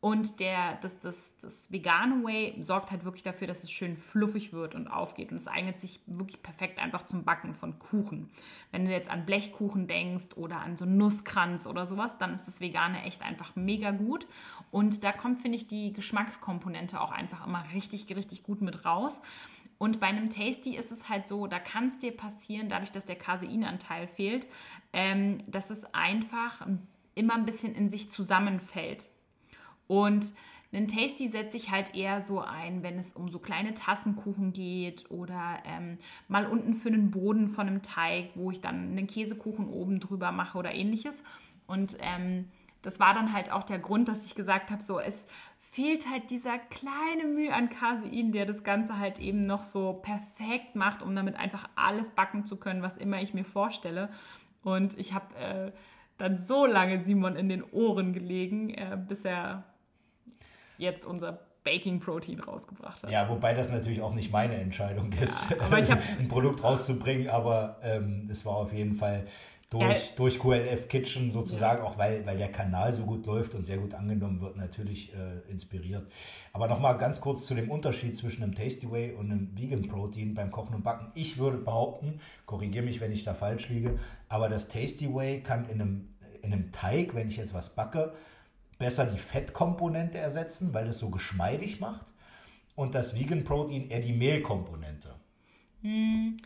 Und der, das, das, das vegane Way sorgt halt wirklich dafür, dass es schön fluffig wird und aufgeht. Und es eignet sich wirklich perfekt einfach zum Backen von Kuchen. Wenn du jetzt an Blechkuchen denkst oder an so Nusskranz oder sowas, dann ist das Vegane echt einfach mega gut. Und da kommt, finde ich, die Geschmackskomponente auch einfach immer richtig, richtig gut mit raus. Und bei einem Tasty ist es halt so, da kann es dir passieren, dadurch, dass der Caseinanteil fehlt, ähm, dass es einfach immer ein bisschen in sich zusammenfällt. Und einen Tasty setze ich halt eher so ein, wenn es um so kleine Tassenkuchen geht oder ähm, mal unten für den Boden von einem Teig, wo ich dann einen Käsekuchen oben drüber mache oder ähnliches. Und ähm, das war dann halt auch der Grund, dass ich gesagt habe, so es fehlt halt dieser kleine Mühe an Casein, der das Ganze halt eben noch so perfekt macht, um damit einfach alles backen zu können, was immer ich mir vorstelle. Und ich habe äh, dann so lange Simon in den Ohren gelegen, äh, bis er jetzt unser Baking Protein rausgebracht hat.
Ja, wobei das natürlich auch nicht meine Entscheidung ist, ja, ein Produkt rauszubringen, aber ähm, es war auf jeden Fall durch, durch QLF Kitchen sozusagen, ja. auch weil, weil der Kanal so gut läuft und sehr gut angenommen wird, natürlich äh, inspiriert. Aber nochmal ganz kurz zu dem Unterschied zwischen einem Tasty Way und einem Vegan Protein beim Kochen und Backen. Ich würde behaupten, korrigiere mich, wenn ich da falsch liege, aber das Tasty Way kann in einem, in einem Teig, wenn ich jetzt was backe, besser die Fettkomponente ersetzen, weil es so geschmeidig macht. Und das Vegan Protein eher die Mehlkomponente.
Hm,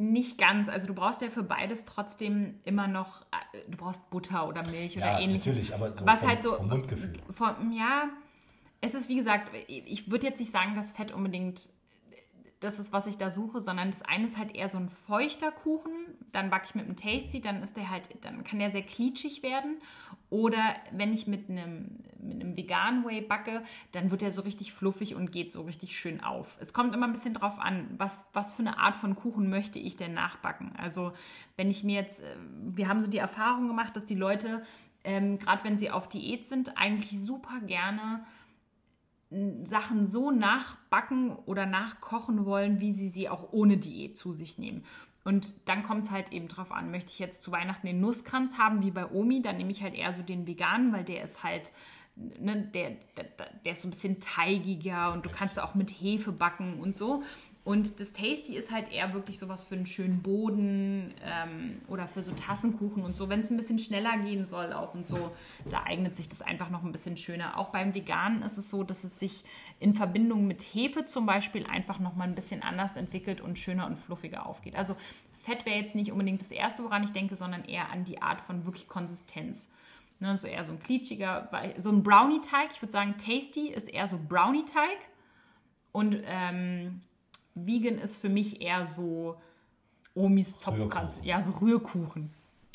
nicht ganz. Also du brauchst ja für beides trotzdem immer noch, äh, du brauchst Butter oder Milch ja, oder ähnliches.
natürlich, aber so
Was vom, halt so, vom Mundgefühl. Vom, ja, es ist wie gesagt, ich würde jetzt nicht sagen, dass Fett unbedingt das ist, was ich da suche, sondern das eine ist halt eher so ein feuchter Kuchen. Dann backe ich mit einem Tasty, dann ist der halt, dann kann der sehr klitschig werden. Oder wenn ich mit einem, mit einem veganen Way backe, dann wird er so richtig fluffig und geht so richtig schön auf. Es kommt immer ein bisschen drauf an, was, was für eine Art von Kuchen möchte ich denn nachbacken. Also wenn ich mir jetzt, äh, wir haben so die Erfahrung gemacht, dass die Leute, ähm, gerade wenn sie auf Diät sind, eigentlich super gerne Sachen so nachbacken oder nachkochen wollen, wie sie sie auch ohne Diät zu sich nehmen. Und dann kommt es halt eben drauf an, möchte ich jetzt zu Weihnachten den Nusskranz haben, wie bei Omi, dann nehme ich halt eher so den veganen, weil der ist halt, ne, der, der, der ist so ein bisschen teigiger und du kannst auch mit Hefe backen und so. Und das Tasty ist halt eher wirklich sowas für einen schönen Boden ähm, oder für so Tassenkuchen und so. Wenn es ein bisschen schneller gehen soll auch und so, da eignet sich das einfach noch ein bisschen schöner. Auch beim Veganen ist es so, dass es sich in Verbindung mit Hefe zum Beispiel einfach noch mal ein bisschen anders entwickelt und schöner und fluffiger aufgeht. Also Fett wäre jetzt nicht unbedingt das Erste, woran ich denke, sondern eher an die Art von wirklich Konsistenz. Ne, so eher so ein klitschiger, so ein Brownie-Teig. Ich würde sagen, Tasty ist eher so Brownie-Teig. Und ähm, Vegan ist für mich eher so Omis Zopfkranz. Ja, so Rührkuchen.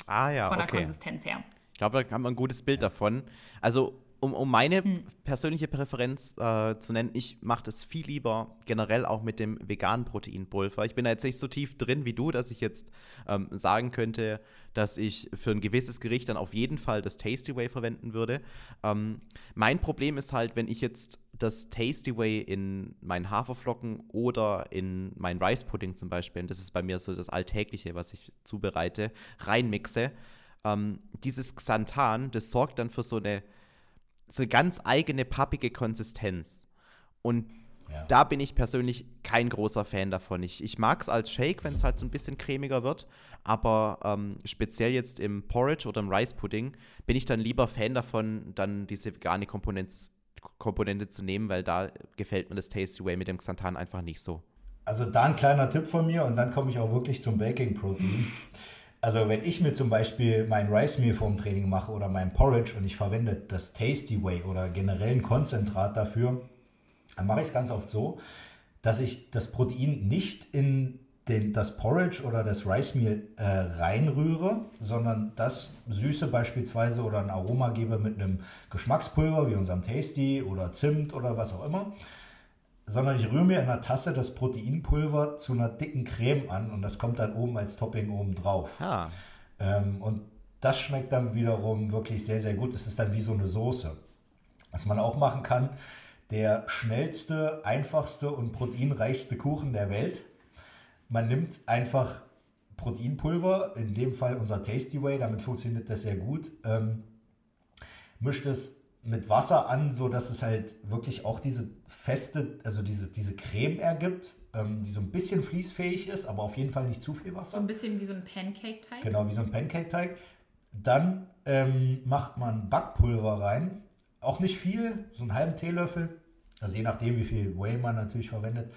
Ah ja,
Von der
okay.
Konsistenz her.
Ich glaube, da haben wir ein gutes Bild davon. Also, um, um meine persönliche Präferenz äh, zu nennen, ich mache das viel lieber generell auch mit dem veganen Proteinpulver. Ich bin da jetzt nicht so tief drin wie du, dass ich jetzt ähm, sagen könnte, dass ich für ein gewisses Gericht dann auf jeden Fall das Tasty Way verwenden würde. Ähm, mein Problem ist halt, wenn ich jetzt das Tasty Way in meinen Haferflocken oder in meinen Rice Pudding zum Beispiel, und das ist bei mir so das Alltägliche, was ich zubereite, reinmixe, ähm, dieses Xanthan, das sorgt dann für so eine, so eine ganz eigene pappige Konsistenz. Und
Ja.
da bin ich persönlich kein großer Fan davon. Ich, ich mag es als Shake, wenn es halt so ein bisschen cremiger wird, aber ähm, speziell jetzt im Porridge oder im Rice Pudding bin ich dann lieber Fan davon, dann diese vegane Komponente, Komponente zu nehmen, weil da gefällt mir das Tasty Way mit dem Xanthan einfach nicht so.
Also da ein kleiner Tipp von mir und dann komme ich auch wirklich zum Baking Protein. Also wenn ich mir zum Beispiel mein Rice Meal vorm Training mache oder mein Porridge und ich verwende das Tasty Way oder generell ein Konzentrat dafür, dann mache ich es ganz oft so, dass ich das Protein nicht in den, das Porridge oder das Rice Meal äh, reinrühre, sondern das Süße beispielsweise oder ein Aroma gebe mit einem Geschmackspulver wie unserem Tasty oder Zimt oder was auch immer sondern ich rühre mir in einer Tasse das Proteinpulver zu einer dicken Creme an und das kommt dann oben als Topping oben drauf.
Ah,
Ähm, und das schmeckt dann wiederum wirklich sehr, sehr gut. Das ist dann wie so eine Soße. Was man auch machen kann, der schnellste, einfachste und proteinreichste Kuchen der Welt. Man nimmt einfach Proteinpulver, in dem Fall unser Tasty Way, damit funktioniert das sehr gut. Ähm, mischt es mit Wasser an, so dass es halt wirklich auch diese feste, also diese, diese Creme ergibt, ähm, die so ein bisschen fließfähig ist, aber auf jeden Fall nicht zu viel
So
Wasser.
ein bisschen wie so ein Pancake-Teig.
Genau, wie so ein Pancake-Teig. Dann ähm, macht man Backpulver rein. Auch nicht viel, so einen halben Teelöffel. Also je nachdem, wie viel Whey man natürlich verwendet.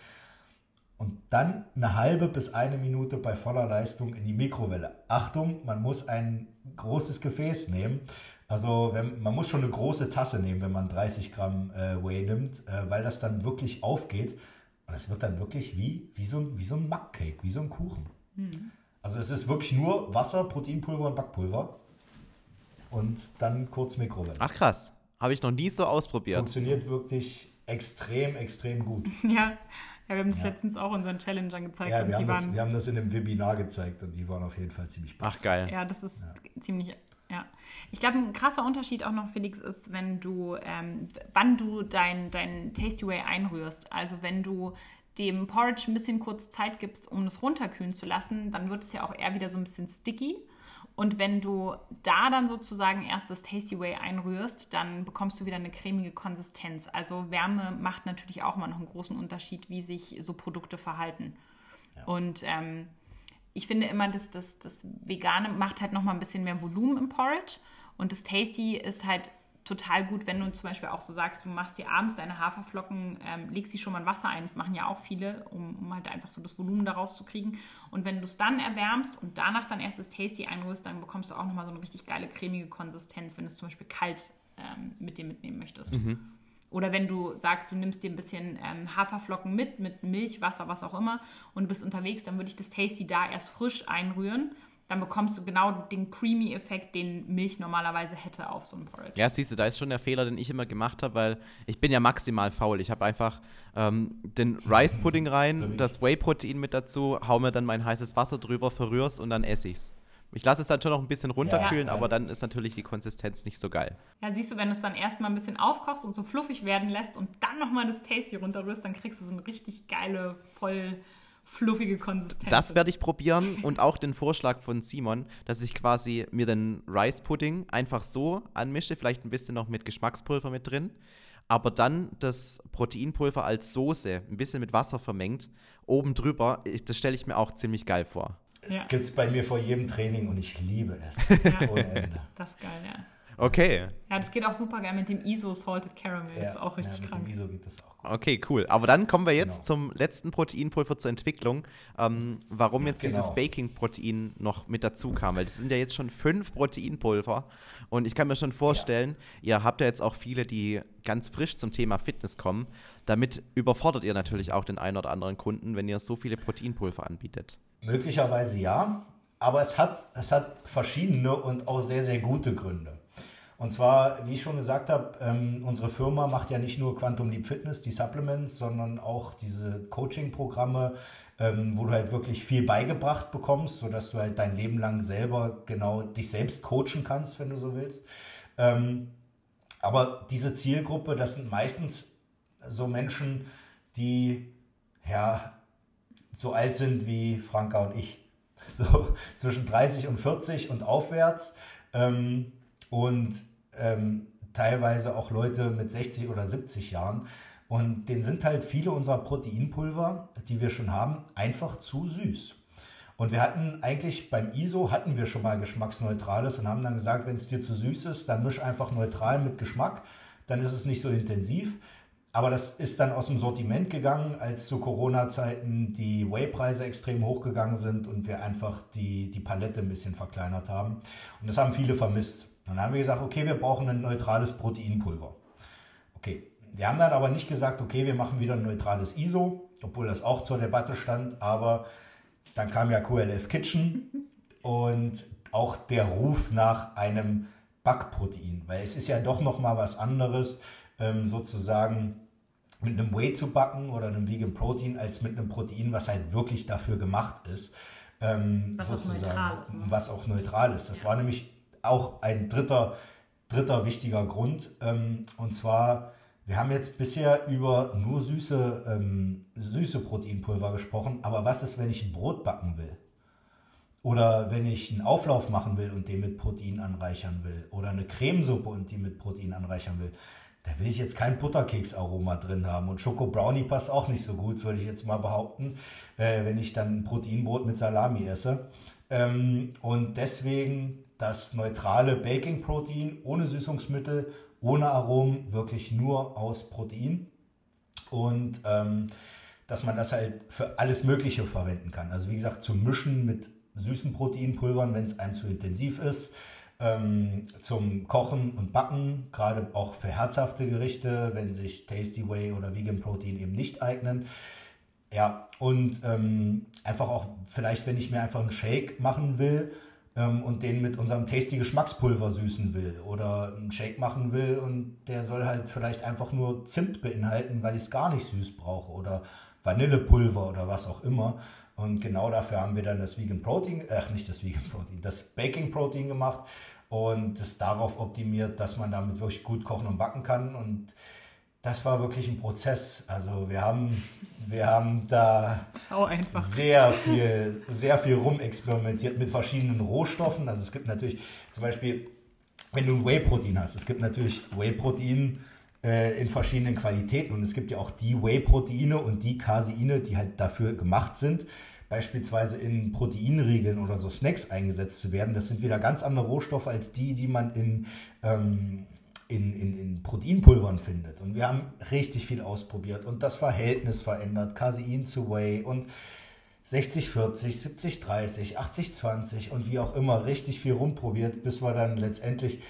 Und dann eine halbe bis eine Minute bei voller Leistung in die Mikrowelle. Achtung, man muss ein großes Gefäß nehmen. Also wenn, man muss schon eine große Tasse nehmen, wenn man 30 Gramm äh, Whey nimmt, äh, weil das dann wirklich aufgeht. Und es wird dann wirklich wie, wie, so, ein- wie so ein Muckcake, wie so ein Kuchen. Also es ist wirklich nur Wasser, Proteinpulver und Backpulver. Und dann kurz Mikrowelle.
ach krass. Habe ich noch nie so ausprobiert.
Funktioniert wirklich extrem, extrem gut.
Ja. ja, wir haben das
Ja.
letztens auch unseren Challengern gezeigt
Ja,
und
wir
die
haben, das,
waren.
wir haben das in einem Webinar gezeigt und die waren auf jeden Fall ziemlich baff.
Ach geil.
Ja, das ist ziemlich. Ja. Ich glaube, ein krasser Unterschied auch noch, Felix, ist, wenn du, ähm, wann du dein, dein Tasty Way einrührst. Also wenn du dem Porridge ein bisschen kurz Zeit gibst, um es runterkühlen zu lassen, dann wird es ja auch eher wieder so ein bisschen sticky. Und wenn du da dann sozusagen erst das Tasty Way einrührst, dann bekommst du wieder eine cremige Konsistenz. Also Wärme macht natürlich auch mal noch einen großen Unterschied, wie sich so Produkte verhalten. Und ähm, ich finde immer, dass das, das Vegane macht halt nochmal ein bisschen mehr Volumen im Porridge. Und das Tasty ist halt total gut, wenn du zum Beispiel auch so sagst, du machst dir abends deine Haferflocken, ähm, legst die schon mal in Wasser ein. Das machen ja auch viele, um, um halt einfach so das Volumen daraus zu kriegen. Und wenn du es dann erwärmst und danach dann erst das Tasty einrührst, dann bekommst du auch nochmal so eine richtig geile cremige Konsistenz, wenn du es zum Beispiel kalt ähm, mit dir mitnehmen möchtest. Oder wenn du sagst, du nimmst dir ein bisschen ähm, Haferflocken mit, mit Milch, Wasser, was auch immer, und du bist unterwegs, dann würde ich das Tasty da erst frisch einrühren. Dann bekommst du genau den Creamy-Effekt, den Milch normalerweise hätte auf so einem Porridge.
Ja, siehst du, da ist schon der Fehler, den ich immer gemacht habe, weil ich bin ja maximal faul. Ich habe einfach ähm, den Rice-Pudding rein, das Whey-Protein mit dazu, hau mir dann mein heißes Wasser drüber, verrühr's und dann esse ich's. Ich lasse es dann schon noch ein bisschen runterkühlen,
Ja.
aber dann ist natürlich die Konsistenz nicht so geil.
Ja, siehst du, wenn du es dann erstmal ein bisschen aufkochst und so fluffig werden lässt und dann nochmal das Tasty runterrührst, dann kriegst du so eine richtig geile, voll fluffige Konsistenz.
Das werde ich probieren und auch den Vorschlag von Simon, dass ich quasi mir den Rice-Pudding einfach so anmische, vielleicht ein bisschen noch mit Geschmackspulver mit drin, aber dann das Proteinpulver als Soße, ein bisschen mit Wasser vermengt, oben drüber. Das stelle ich mir auch ziemlich geil vor.
Es
Ja.
gibt es bei mir vor jedem Training und ich liebe es.
Ja.
Ohne Ende.
Das ist geil, ja.
Okay.
Ja, das geht auch super geil mit dem ISO Salted Caramel. Ja, ist auch richtig ja, mit krank. Dem ISO geht das
auch gut. Okay, cool. Aber dann kommen wir jetzt genau. zum letzten Proteinpulver zur Entwicklung. Ähm, warum jetzt genau. dieses Baking-Protein noch mit dazu kam. Weil das sind ja jetzt schon fünf Proteinpulver. Und ich kann mir schon vorstellen, ja. ihr habt ja jetzt auch viele, die ganz frisch zum Thema Fitness kommen. Damit überfordert ihr natürlich auch den einen oder anderen Kunden, wenn ihr so viele Proteinpulver anbietet.
Möglicherweise ja. Aber es hat, es hat verschiedene und auch sehr, sehr gute Gründe. Und zwar, wie ich schon gesagt habe, ähm, unsere Firma macht ja nicht nur Quantum Leap Fitness, die Supplements, sondern auch diese Coaching-Programme, ähm, wo du halt wirklich viel beigebracht bekommst, sodass du halt dein Leben lang selber genau dich selbst coachen kannst, wenn du so willst. Ähm, aber diese Zielgruppe, das sind meistens so Menschen, die ja so alt sind wie Franka und ich. So zwischen 30 und 40 und aufwärts. Ähm, und ähm, teilweise auch Leute mit 60 oder 70 Jahren. Und denen sind halt viele unserer Proteinpulver, die wir schon haben, einfach zu süß. Und wir hatten eigentlich beim ISO hatten wir schon mal geschmacksneutrales und haben dann gesagt, wenn es dir zu süß ist, dann misch einfach neutral mit Geschmack, dann ist es nicht so intensiv. Aber das ist dann aus dem Sortiment gegangen, als zu Corona-Zeiten die Whey-Preise extrem hochgegangen sind und wir einfach die, die Palette ein bisschen verkleinert haben. Und das haben viele vermisst. Dann haben wir gesagt, okay, wir brauchen ein neutrales Proteinpulver. Okay, wir haben dann aber nicht gesagt, okay, wir machen wieder ein neutrales ISO, obwohl das auch zur Debatte stand, aber dann kam ja QLF Kitchen und auch der Ruf nach einem Backprotein, weil es ist ja doch noch mal was anderes, ähm, sozusagen mit einem Whey zu backen oder einem Vegan Protein als mit einem Protein, was halt wirklich dafür gemacht ist. Ähm, was sozusagen, auch neutral ist. Ne? Was auch neutral ist. Das war nämlich auch ein dritter, dritter wichtiger Grund. Ähm, und zwar, wir haben jetzt bisher über nur süße, ähm, süße Proteinpulver gesprochen, aber was ist, wenn ich ein Brot backen will? Oder wenn ich einen Auflauf machen will und den mit Protein anreichern will. Oder eine Cremesuppe und die mit Protein anreichern will. Da will ich jetzt kein Butterkeksaroma drin haben. Und Schoko Brownie passt auch nicht so gut, würde ich jetzt mal behaupten, äh, wenn ich dann ein Proteinbrot mit Salami esse. Ähm, und deswegen das neutrale Baking Protein ohne Süßungsmittel, ohne Aromen, wirklich nur aus Protein. Und ähm, dass man das halt für alles Mögliche verwenden kann. Also wie gesagt, zum Mischen mit süßen Proteinpulvern, wenn es einem zu intensiv ist. Ähm, zum Kochen und Backen, gerade auch für herzhafte Gerichte, wenn sich Tasty Way oder Vegan Protein eben nicht eignen. Ja, und ähm, einfach auch vielleicht, wenn ich mir einfach einen Shake machen will ähm, und den mit unserem Tasty Geschmackspulver süßen will oder einen Shake machen will und der soll halt vielleicht einfach nur Zimt beinhalten, weil ich es gar nicht süß brauche oder Vanillepulver oder was auch immer. Und genau dafür haben wir dann das Vegan Protein, ach nicht das Vegan Protein, das Baking Protein gemacht und es darauf optimiert, dass man damit wirklich gut kochen und backen kann und das war wirklich ein Prozess. Also wir haben, wir haben da sehr viel, sehr viel rumexperimentiert mit verschiedenen Rohstoffen. Also es gibt natürlich zum Beispiel, wenn du ein Whey-Protein hast, es gibt natürlich Whey-Protein äh, in verschiedenen Qualitäten und es gibt ja auch die Whey-Proteine und die Caseine, die halt dafür gemacht sind, beispielsweise in Proteinriegeln oder so Snacks eingesetzt zu werden. Das sind wieder ganz andere Rohstoffe als die, die man in ähm, in, in, in Proteinpulvern findet. Und wir haben richtig viel ausprobiert und das Verhältnis verändert, Casein zu Whey und 60, 40, 70, 30, 80, 20 und wie auch immer richtig viel rumprobiert, bis wir dann letztendlich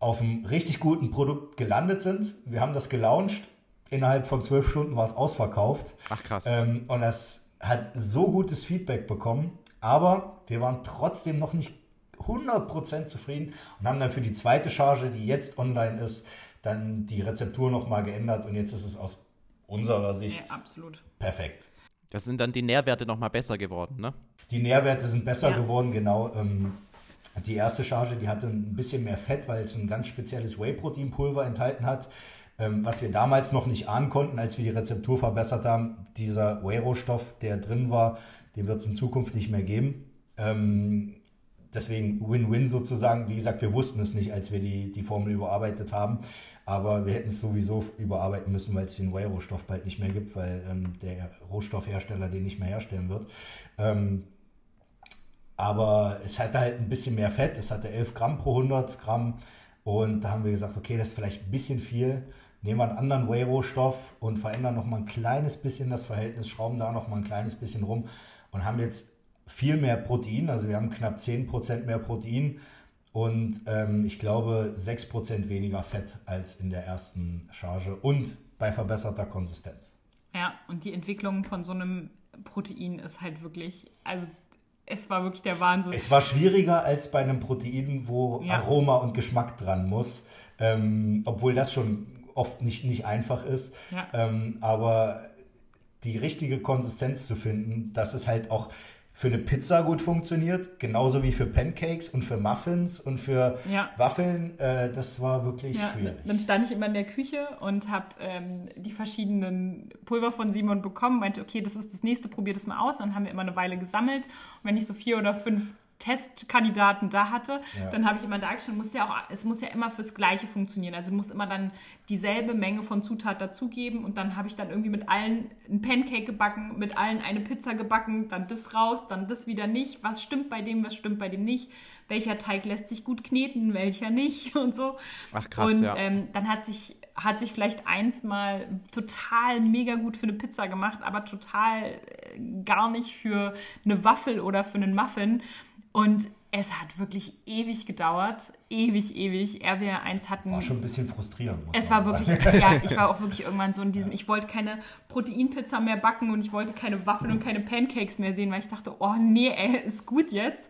auf einem richtig guten Produkt gelandet sind. Wir haben das gelauncht. Innerhalb von zwölf Stunden war es ausverkauft.
Ach krass.
Ähm, und das hat so gutes Feedback bekommen. Aber wir waren trotzdem noch nicht 100% zufrieden und haben dann für die zweite Charge, die jetzt online ist, dann die Rezeptur nochmal geändert und jetzt ist es aus unserer Sicht
ja, absolut.
perfekt.
Das sind dann die Nährwerte nochmal besser geworden, ne?
Die Nährwerte sind besser ja. geworden, genau. Ähm, die erste Charge, die hatte ein bisschen mehr Fett, weil es ein ganz spezielles Whey-Protein-Pulver enthalten hat, ähm, was wir damals noch nicht ahnen konnten, als wir die Rezeptur verbessert haben. Dieser Whey-Rohstoff, der drin war, den wird es in Zukunft nicht mehr geben. Ähm, deswegen Win-Win sozusagen. Wie gesagt, wir wussten es nicht, als wir die, die Formel überarbeitet haben. Aber wir hätten es sowieso überarbeiten müssen, weil es den Whey-Rohstoff bald nicht mehr gibt, weil ähm, der Rohstoffhersteller den nicht mehr herstellen wird. Aber es hatte halt ein bisschen mehr Fett. Es hatte 11 Gramm pro 100 Gramm. Und da haben wir gesagt, okay, das ist vielleicht ein bisschen viel. Nehmen wir einen anderen Whey-Rohstoff und verändern noch mal ein kleines bisschen das Verhältnis, schrauben da noch mal ein kleines bisschen rum und haben jetzt viel mehr Protein. Also wir haben knapp 10% mehr Protein und ähm, ich glaube 6% weniger Fett als in der ersten Charge und bei verbesserter Konsistenz.
Ja, und die Entwicklung von so einem Protein ist halt wirklich, also es war wirklich der Wahnsinn.
Es war schwieriger als bei einem Protein, wo ja. Aroma und Geschmack dran muss, ähm, obwohl das schon oft nicht, nicht einfach ist. Ja. Ähm, aber die richtige Konsistenz zu finden, dass es halt auch für eine Pizza gut funktioniert, genauso wie für Pancakes und für Muffins und für ja. Waffeln. Äh, das war wirklich ja, schwierig.
Dann stand ich immer in der Küche und habe ähm, die verschiedenen Pulver von Simon bekommen, meinte, okay, das ist das nächste, probier das mal aus. Dann haben wir immer eine Weile gesammelt. Und wenn ich so vier oder fünf Testkandidaten da hatte, ja. dann habe ich immer da geschaut, muss ja auch, es muss ja immer fürs Gleiche funktionieren. Also muss immer dann dieselbe Menge von Zutat dazugeben und dann habe ich dann irgendwie mit allen ein Pancake gebacken, mit allen eine Pizza gebacken, dann das raus, dann das wieder nicht. Was stimmt bei dem, was stimmt bei dem nicht? Welcher Teig lässt sich gut kneten, welcher nicht und so.
Ach krass,
und
ja.
ähm, dann hat sich hat sich vielleicht eins mal total mega gut für eine Pizza gemacht, aber total äh, gar nicht für eine Waffel oder für einen Muffin. Und es hat wirklich ewig gedauert, ewig, ewig. RWR1 hatten.
War schon ein bisschen frustrierend.
Es war sagen. wirklich, ja, ich war auch wirklich irgendwann so in diesem, ich wollte keine Proteinpizza mehr backen und ich wollte keine Waffeln und keine Pancakes mehr sehen, weil ich dachte, oh nee, ey, ist gut jetzt.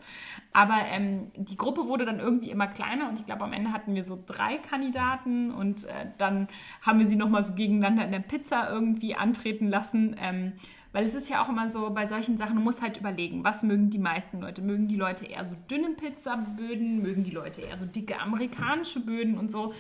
Aber ähm, die Gruppe wurde dann irgendwie immer kleiner und ich glaube, am Ende hatten wir so drei Kandidaten und äh, dann haben wir sie nochmal so gegeneinander in der Pizza irgendwie antreten lassen. Ähm, weil es ist ja auch immer so, bei solchen Sachen, du musst halt überlegen, was mögen die meisten Leute? Mögen die Leute eher so dünne Pizzaböden? Mögen die Leute eher so dicke amerikanische Böden und so?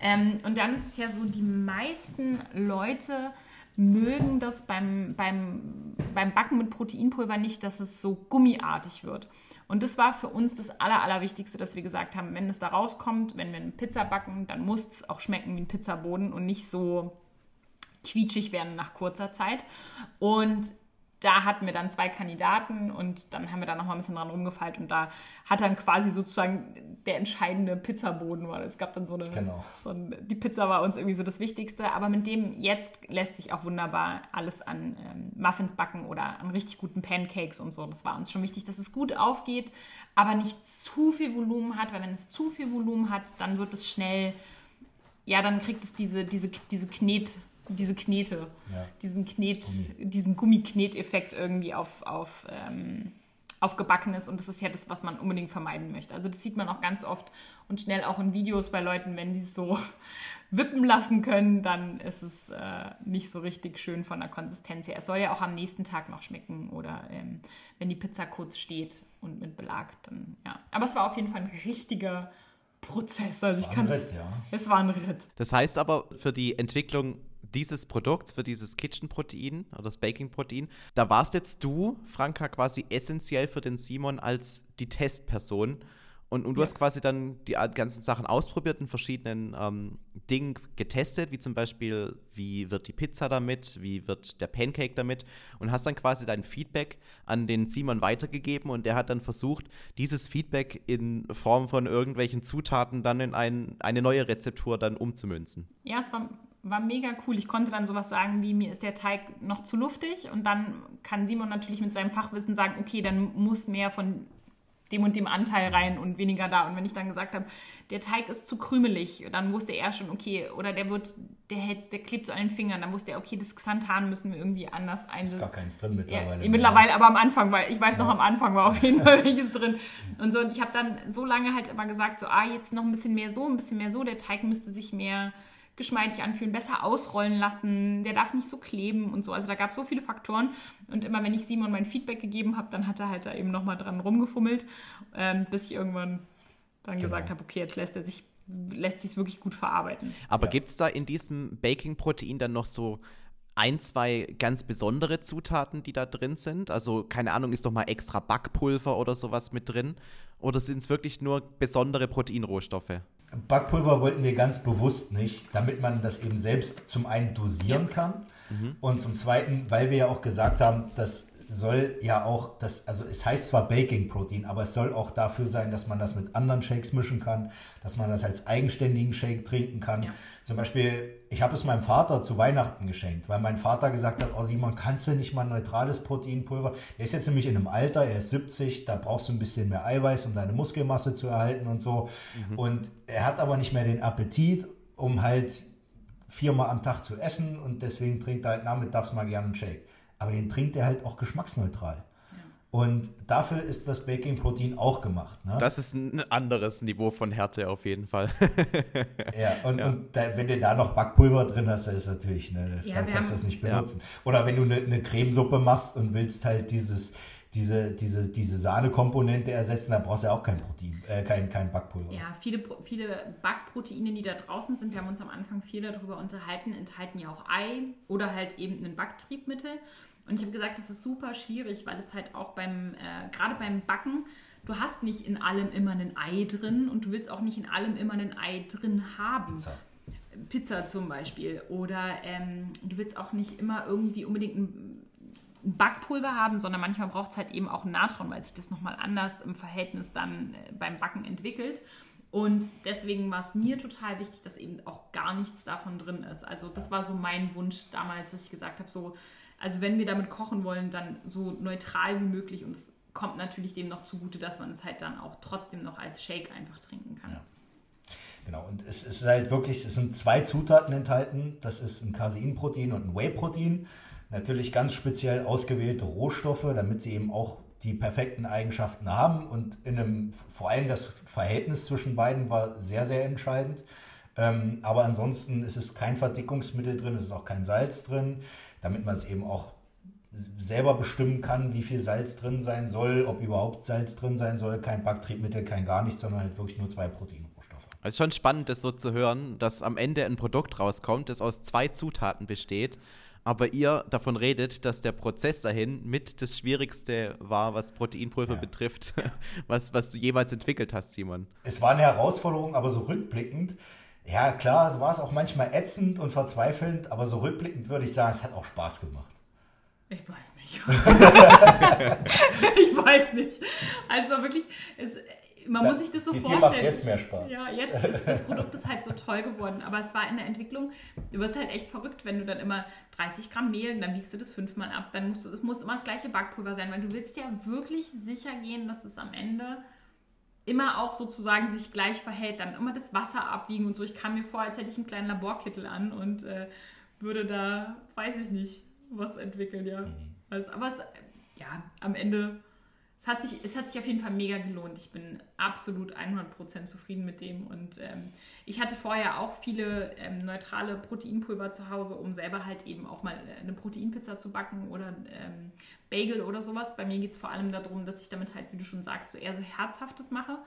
Ähm, und dann ist es ja so, die meisten Leute mögen das beim, beim, beim Backen mit Proteinpulver nicht, dass es so gummiartig wird. Und das war für uns das Aller, Allerwichtigste, dass wir gesagt haben, wenn es da rauskommt, wenn wir eine Pizza backen, dann muss es auch schmecken wie ein Pizzaboden und nicht so quietschig werden nach kurzer Zeit. Und da hatten wir dann zwei Kandidaten und dann haben wir da noch mal ein bisschen dran rumgefeilt und da hat dann quasi sozusagen der entscheidende Pizzaboden weil Es gab dann so eine, genau. so ein, die Pizza war uns irgendwie so das Wichtigste, aber mit dem jetzt lässt sich auch wunderbar alles an ähm, Muffins backen oder an richtig guten Pancakes und so. Das war uns schon wichtig, dass es gut aufgeht, aber nicht zu viel Volumen hat, weil wenn es zu viel Volumen hat, dann wird es schnell, ja, dann kriegt es diese, diese, diese Knet, diese Knete, ja. diesen Knet, Gummi. diesen Gummikneteffekt irgendwie auf, auf, ähm, auf Gebackenes und das ist ja das, was man unbedingt vermeiden möchte. Also das sieht man auch ganz oft und schnell auch in Videos bei Leuten, wenn die es so wippen lassen können, dann ist es äh, nicht so richtig schön von der Konsistenz her. Es soll ja auch am nächsten Tag noch schmecken oder ähm, wenn die Pizza kurz steht und mit Belag, dann ja. Aber es war auf jeden Fall ein richtiger Prozess. Also es war ein Ritt, ja. Es war ein Ritt.
Das heißt aber für die Entwicklung dieses Produkts, für dieses Kitchen-Protein oder das Baking-Protein, da warst jetzt du, Franka, quasi essentiell für den Simon als die Testperson. Und, und du ja. hast quasi dann die ganzen Sachen ausprobiert in verschiedenen ähm, Dingen getestet, wie zum Beispiel, wie wird die Pizza damit, wie wird der Pancake damit und hast dann quasi dein Feedback an den Simon weitergegeben und der hat dann versucht, dieses Feedback in Form von irgendwelchen Zutaten dann in ein, eine neue Rezeptur dann umzumünzen.
Ja, es war war mega cool. Ich konnte dann sowas sagen wie, mir ist der Teig noch zu luftig und dann kann Simon natürlich mit seinem Fachwissen sagen, okay, dann muss mehr von dem und dem Anteil rein und weniger da. Und wenn ich dann gesagt habe, der Teig ist zu krümelig, dann wusste er schon, okay, oder der wird, der hält, der klebt so an den Fingern, dann wusste er, okay, das Xanthan müssen wir irgendwie anders einsetzen. Ist
gar keins drin mittlerweile.
Ja, mittlerweile, aber am Anfang, weil ich weiß ja. noch, am Anfang war auf jeden Fall welches drin. Und so, und ich habe dann so lange halt immer gesagt, so, ah, jetzt noch ein bisschen mehr so, ein bisschen mehr so, der Teig müsste sich mehr geschmeidig anfühlen, besser ausrollen lassen, der darf nicht so kleben und so. Also da gab es so viele Faktoren. Und immer wenn ich Simon mein Feedback gegeben habe, dann hat er halt da eben nochmal dran rumgefummelt, ähm, bis ich irgendwann dann genau. gesagt habe, okay, jetzt lässt er sich lässt sich wirklich gut verarbeiten.
Aber ja. gibt es da in diesem Baking-Protein dann noch so ein, zwei ganz besondere Zutaten, die da drin sind? Also, keine Ahnung, ist doch mal extra Backpulver oder sowas mit drin? Oder sind es wirklich nur besondere Proteinrohstoffe?
Backpulver wollten wir ganz bewusst nicht, damit man das eben selbst zum einen dosieren kann mhm. und zum zweiten, weil wir ja auch gesagt haben, dass soll ja auch das, also es heißt zwar Baking Protein, aber es soll auch dafür sein, dass man das mit anderen Shakes mischen kann, dass man das als eigenständigen Shake trinken kann. Ja. Zum Beispiel, ich habe es meinem Vater zu Weihnachten geschenkt, weil mein Vater gesagt hat, oh Simon, kannst du nicht mal ein neutrales Proteinpulver? Er ist jetzt nämlich in einem Alter, er ist 70, da brauchst du ein bisschen mehr Eiweiß, um deine Muskelmasse zu erhalten und so. Mhm. Und er hat aber nicht mehr den Appetit, um halt viermal am Tag zu essen und deswegen trinkt er halt nachmittags mal gerne einen Shake. Aber den trinkt er halt auch geschmacksneutral. Und dafür ist das Baking Protein auch gemacht. Ne?
Das ist ein anderes Niveau von Härte auf jeden Fall.
ja, und, ja. und da, wenn du da noch Backpulver drin hast, dann ist natürlich, ne, ja, kannst du das nicht benutzen. Ja. Oder wenn du eine, eine Cremesuppe machst und willst halt dieses, diese, diese, diese Sahnekomponente ersetzen, da brauchst du ja auch kein Protein, äh, kein, kein Backpulver.
Ja, viele, viele Backproteine, die da draußen sind, wir haben uns am Anfang viel darüber unterhalten, enthalten ja auch Ei oder halt eben ein Backtriebmittel. Und ich habe gesagt, das ist super schwierig, weil es halt auch beim, äh, gerade beim Backen, du hast nicht in allem immer ein Ei drin und du willst auch nicht in allem immer ein Ei drin haben. Pizza. Pizza zum Beispiel. Oder ähm, du willst auch nicht immer irgendwie unbedingt ein Backpulver haben, sondern manchmal braucht es halt eben auch Natron, weil sich das nochmal anders im Verhältnis dann äh, beim Backen entwickelt. Und deswegen war es mir total wichtig, dass eben auch gar nichts davon drin ist. Also das war so mein Wunsch damals, dass ich gesagt habe, so, also wenn wir damit kochen wollen, dann so neutral wie möglich. Und es kommt natürlich dem noch zugute, dass man es halt dann auch trotzdem noch als Shake einfach trinken kann. Ja.
Genau, und es ist halt wirklich, es sind zwei Zutaten enthalten. Das ist ein Caseinprotein und ein Whey-Protein. Natürlich ganz speziell ausgewählte Rohstoffe, damit sie eben auch die perfekten Eigenschaften haben. Und in einem, vor allem das Verhältnis zwischen beiden war sehr, sehr entscheidend. Ähm, aber ansonsten ist es kein Verdickungsmittel drin, es ist auch kein Salz drin, damit man es eben auch selber bestimmen kann, wie viel Salz drin sein soll, ob überhaupt Salz drin sein soll. Kein Backtriebmittel, kein gar nichts, sondern halt wirklich nur zwei Proteinrohstoffe.
Es ist schon spannend, das so zu hören, dass am Ende ein Produkt rauskommt, das aus zwei Zutaten besteht aber ihr davon redet, dass der Prozess dahin mit das Schwierigste war, was Proteinpulver ja. betrifft, was, was du jemals entwickelt hast, Simon.
Es war eine Herausforderung, aber so rückblickend, ja klar, so war es auch manchmal ätzend und verzweifelnd, aber so rückblickend würde ich sagen, es hat auch Spaß gemacht.
Ich weiß nicht. ich weiß nicht. Also wirklich, es, man da, muss sich das so die, vorstellen. Dir macht
jetzt mehr Spaß.
Ja, jetzt ist das Produkt ist halt so toll geworden. Aber es war in der Entwicklung, du wirst halt echt verrückt, wenn du dann immer 30 Gramm Mehl, und dann wiegst du das fünfmal ab. Dann musst du, es muss immer das gleiche Backpulver sein, weil du willst ja wirklich sicher gehen, dass es am Ende immer auch sozusagen sich gleich verhält. Dann immer das Wasser abwiegen und so. Ich kam mir vor, als hätte ich einen kleinen Laborkittel an und äh, würde da, weiß ich nicht, was entwickeln, ja. Mhm. Also, aber es, ja, am Ende hat sich, es hat sich auf jeden Fall mega gelohnt. Ich bin absolut 100% zufrieden mit dem. Und ähm, ich hatte vorher auch viele ähm, neutrale Proteinpulver zu Hause, um selber halt eben auch mal äh, eine Proteinpizza zu backen oder ähm, Bagel oder sowas. Bei mir geht es vor allem darum, dass ich damit halt, wie du schon sagst, so eher so Herzhaftes mache.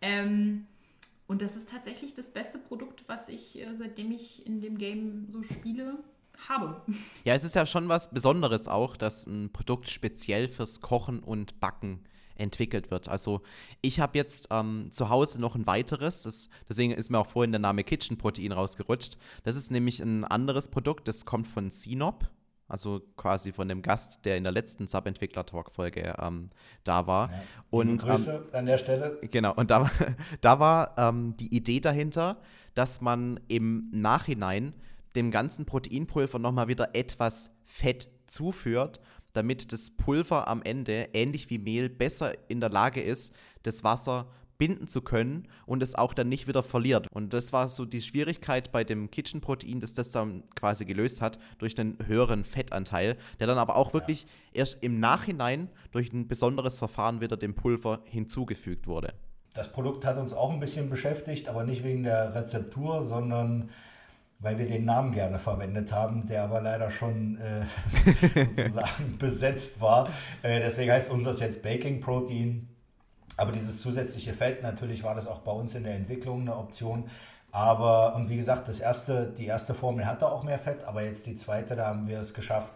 Ähm, und das ist tatsächlich das beste Produkt, was ich, äh, seitdem ich in dem Game so spiele, habe.
Ja, es ist ja schon was Besonderes auch, dass ein Produkt speziell fürs Kochen und Backen entwickelt wird. Also ich habe jetzt ähm, zu Hause noch ein weiteres, das, deswegen ist mir auch vorhin der Name Kitchen Protein rausgerutscht. Das ist nämlich ein anderes Produkt, das kommt von Sinop, also quasi von dem Gast, der in der letzten Sub-Entwickler-Talk-Folge ähm, da war. Ja, und
Grüße ähm, an der Stelle.
Genau, und da, da war ähm, die Idee dahinter, dass man im Nachhinein dem ganzen Proteinpulver nochmal wieder etwas Fett zuführt, damit das Pulver am Ende, ähnlich wie Mehl, besser in der Lage ist, das Wasser binden zu können und es auch dann nicht wieder verliert. Und das war so die Schwierigkeit bei dem Kitchen-Protein, dass das dann quasi gelöst hat durch den höheren Fettanteil, der dann aber auch wirklich ja. erst im Nachhinein durch ein besonderes Verfahren wieder dem Pulver hinzugefügt wurde.
Das Produkt hat uns auch ein bisschen beschäftigt, aber nicht wegen der Rezeptur, sondern weil wir den Namen gerne verwendet haben, der aber leider schon äh, sozusagen besetzt war. Äh, deswegen heißt unseres jetzt Baking Protein. Aber dieses zusätzliche Fett, natürlich war das auch bei uns in der Entwicklung eine Option. Aber, und wie gesagt, das erste, die erste Formel hatte auch mehr Fett, aber jetzt die zweite, da haben wir es geschafft,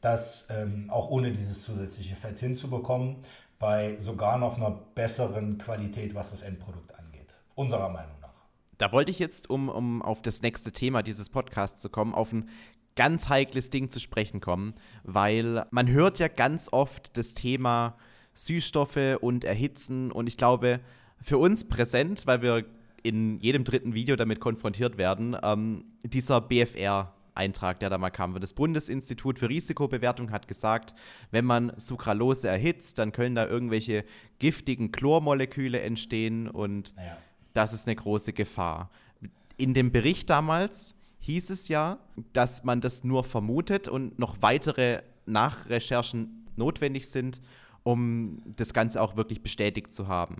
das ähm, auch ohne dieses zusätzliche Fett hinzubekommen, bei sogar noch einer besseren Qualität, was das Endprodukt angeht. Unserer Meinung.
Da wollte ich jetzt, um, um auf das nächste Thema dieses Podcasts zu kommen, auf ein ganz heikles Ding zu sprechen kommen, weil man hört ja ganz oft das Thema Süßstoffe und Erhitzen und ich glaube, für uns präsent, weil wir in jedem dritten Video damit konfrontiert werden, ähm, dieser BFR. Eintrag, der da mal kam. Das Bundesinstitut für Risikobewertung hat gesagt, wenn man Sucralose erhitzt, dann können da irgendwelche giftigen Chlormoleküle entstehen und ja. Das ist eine große Gefahr. In dem Bericht damals hieß es ja, dass man das nur vermutet und noch weitere Nachrecherchen notwendig sind, um das Ganze auch wirklich bestätigt zu haben.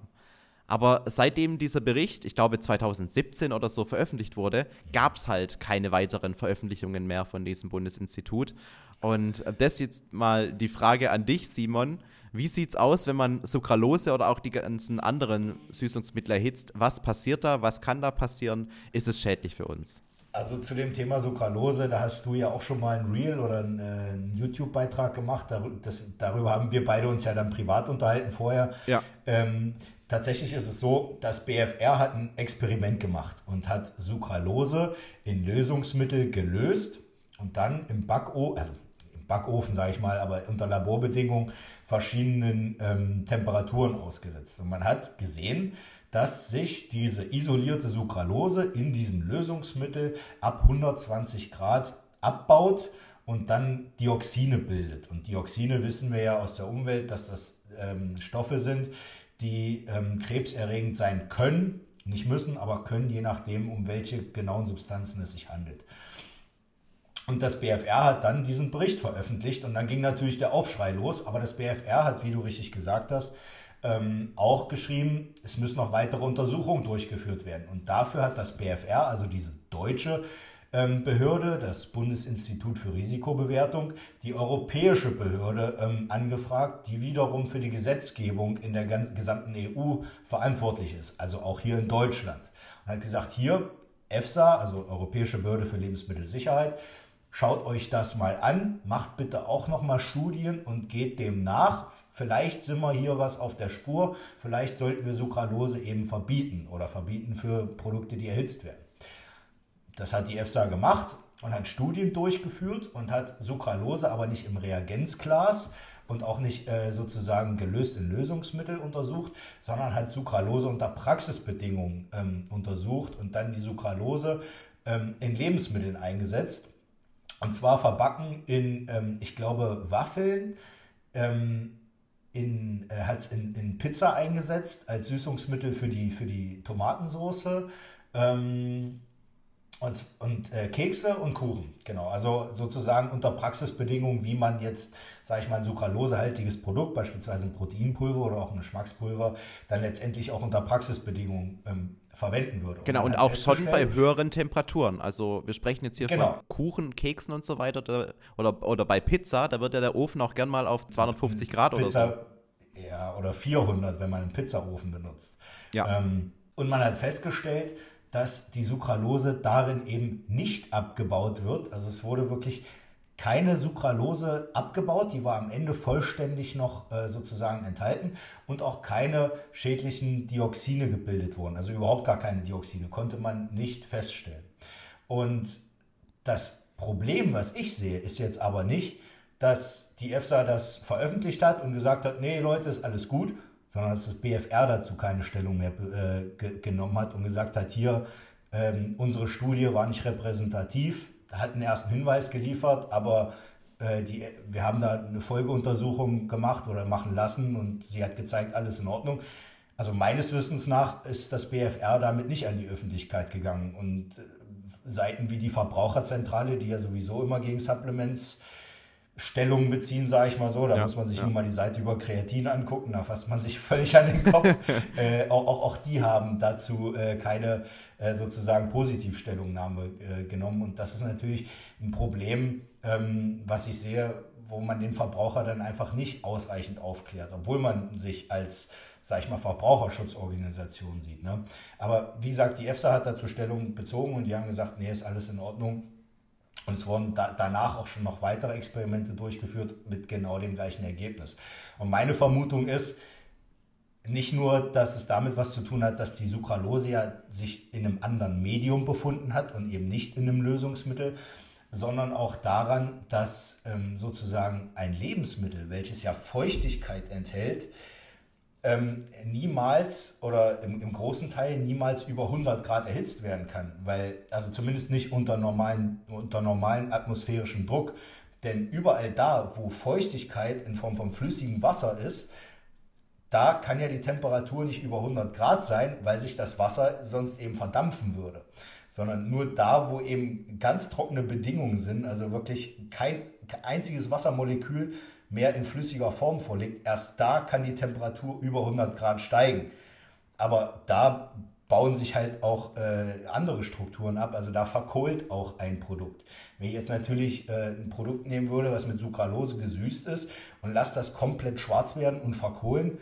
Aber seitdem dieser Bericht, ich glaube 2017 oder so, veröffentlicht wurde, gab es halt keine weiteren Veröffentlichungen mehr von diesem Bundesinstitut. Und das jetzt mal die Frage an dich, Simon. Wie sieht es aus, wenn man Sucralose oder auch die ganzen anderen Süßungsmittel erhitzt? Was passiert da? Was kann da passieren? Ist es schädlich für uns?
Also zu dem Thema Sucralose, da hast du ja auch schon mal ein Reel oder einen, äh, einen YouTube-Beitrag gemacht. Das, darüber haben wir beide uns ja dann privat unterhalten vorher. Ja. Ähm, Tatsächlich ist es so, das BFR hat ein Experiment gemacht und hat Sucralose in Lösungsmittel gelöst und dann im Backofen, also Backofen sage ich mal, aber unter Laborbedingungen verschiedenen ähm, Temperaturen ausgesetzt. Und man hat gesehen, dass sich diese isolierte Sucralose in diesem Lösungsmittel ab 120 Grad abbaut und dann Dioxine bildet. Und Dioxine wissen wir ja aus der Umwelt, dass das ähm, Stoffe sind, die ähm, krebserregend sein können, nicht müssen, aber können, je nachdem, um welche genauen Substanzen es sich handelt. Und das BFR hat dann diesen Bericht veröffentlicht und dann ging natürlich der Aufschrei los. Aber das BFR hat, wie du richtig gesagt hast, ähm, auch geschrieben, es müssen noch weitere Untersuchungen durchgeführt werden. Und dafür hat das BFR, also diese deutsche ähm, Behörde, das Bundesinstitut für Risikobewertung, die europäische Behörde ähm, angefragt, die wiederum für die Gesetzgebung in der gesamten EU verantwortlich ist, also auch hier in Deutschland. Und hat gesagt, hier EFSA, also Europäische Behörde für Lebensmittelsicherheit, Schaut euch das mal an, macht bitte auch nochmal Studien und geht dem nach. Vielleicht sind wir hier was auf der Spur. Vielleicht sollten wir Sucralose eben verbieten oder verbieten für Produkte, die erhitzt werden. Das hat die EFSA gemacht und hat Studien durchgeführt und hat Sucralose aber nicht im Reagenzglas und auch nicht äh, sozusagen gelöst in Lösungsmittel untersucht, sondern hat Sucralose unter Praxisbedingungen ähm, untersucht und dann die Sucralose ähm, in Lebensmitteln eingesetzt. Und zwar verbacken in, ähm, ich glaube, Waffeln, ähm, in, äh, hat es in, in Pizza eingesetzt als Süßungsmittel für die, für die Tomatensoße. Ähm, und, und äh, Kekse und Kuchen, genau. Also sozusagen unter Praxisbedingungen, wie man jetzt, sage ich mal, ein sucralosehaltiges Produkt, beispielsweise ein Proteinpulver oder auch ein Geschmackspulver, dann letztendlich auch unter Praxisbedingungen ähm, verwenden würde.
Genau, und, und auch schon bei höheren Temperaturen. Also wir sprechen jetzt hier genau. von Kuchen, Keksen und so weiter oder, oder, oder bei Pizza, da wird ja der Ofen auch gern mal auf 250 Grad Pizza, oder
so. Ja, oder 400, wenn man einen Pizzaofen benutzt. Ja. Ähm, und man hat festgestellt, dass die Sucralose darin eben nicht abgebaut wird. Also es wurde wirklich keine Sucralose abgebaut, die war am Ende vollständig noch äh, sozusagen enthalten und auch keine schädlichen Dioxine gebildet wurden. Also überhaupt gar keine Dioxine, konnte man nicht feststellen. Und das Problem, was ich sehe, ist jetzt aber nicht, dass die EFSA das veröffentlicht hat und gesagt hat, nee Leute, ist alles gut, sondern dass das BFR dazu keine Stellung mehr äh, ge genommen hat und gesagt hat, hier, ähm, unsere Studie war nicht repräsentativ, hat einen ersten Hinweis geliefert, aber äh, die, wir haben da eine Folgeuntersuchung gemacht oder machen lassen und sie hat gezeigt, alles in Ordnung. Also meines Wissens nach ist das BFR damit nicht an die Öffentlichkeit gegangen und äh, Seiten wie die Verbraucherzentrale, die ja sowieso immer gegen Supplements Stellung beziehen, sage ich mal so. Da ja, muss man sich ja. nur mal die Seite über Kreatin angucken, da fasst man sich völlig an den Kopf. äh, auch, auch, auch, die haben dazu äh, keine äh, sozusagen Positivstellungnahme äh, genommen. Und das ist natürlich ein Problem, ähm, was ich sehe, wo man den Verbraucher dann einfach nicht ausreichend aufklärt, obwohl man sich als, sage ich mal, Verbraucherschutzorganisation sieht. Ne? Aber wie gesagt, die EFSA hat dazu Stellung bezogen und die haben gesagt, nee, ist alles in Ordnung und es wurden da, danach auch schon noch weitere Experimente durchgeführt mit genau dem gleichen Ergebnis. Und meine Vermutung ist, nicht nur, dass es damit was zu tun hat, dass die Sucralose ja sich in einem anderen Medium befunden hat und eben nicht in einem Lösungsmittel, sondern auch daran, dass ähm, sozusagen ein Lebensmittel, welches ja Feuchtigkeit enthält, ähm, niemals oder im, im, großen Teil niemals über 100 Grad erhitzt werden kann, weil also zumindest nicht unter normalen unter normalen atmosphärischem Druck, denn überall da, wo Feuchtigkeit in Form von flüssigem Wasser ist, da kann ja die Temperatur nicht über 100 Grad sein, weil sich das Wasser sonst eben verdampfen würde. Sondern nur da, wo eben ganz trockene Bedingungen sind, also wirklich kein einziges Wassermolekül mehr in flüssiger Form vorliegt, erst da kann die Temperatur über 100 Grad steigen. Aber da bauen sich halt auch äh, andere Strukturen ab. Also da verkohlt auch ein Produkt. Wenn ich jetzt natürlich äh, ein Produkt nehmen würde, was mit Sucralose gesüßt ist und lasse das komplett schwarz werden und verkohlen,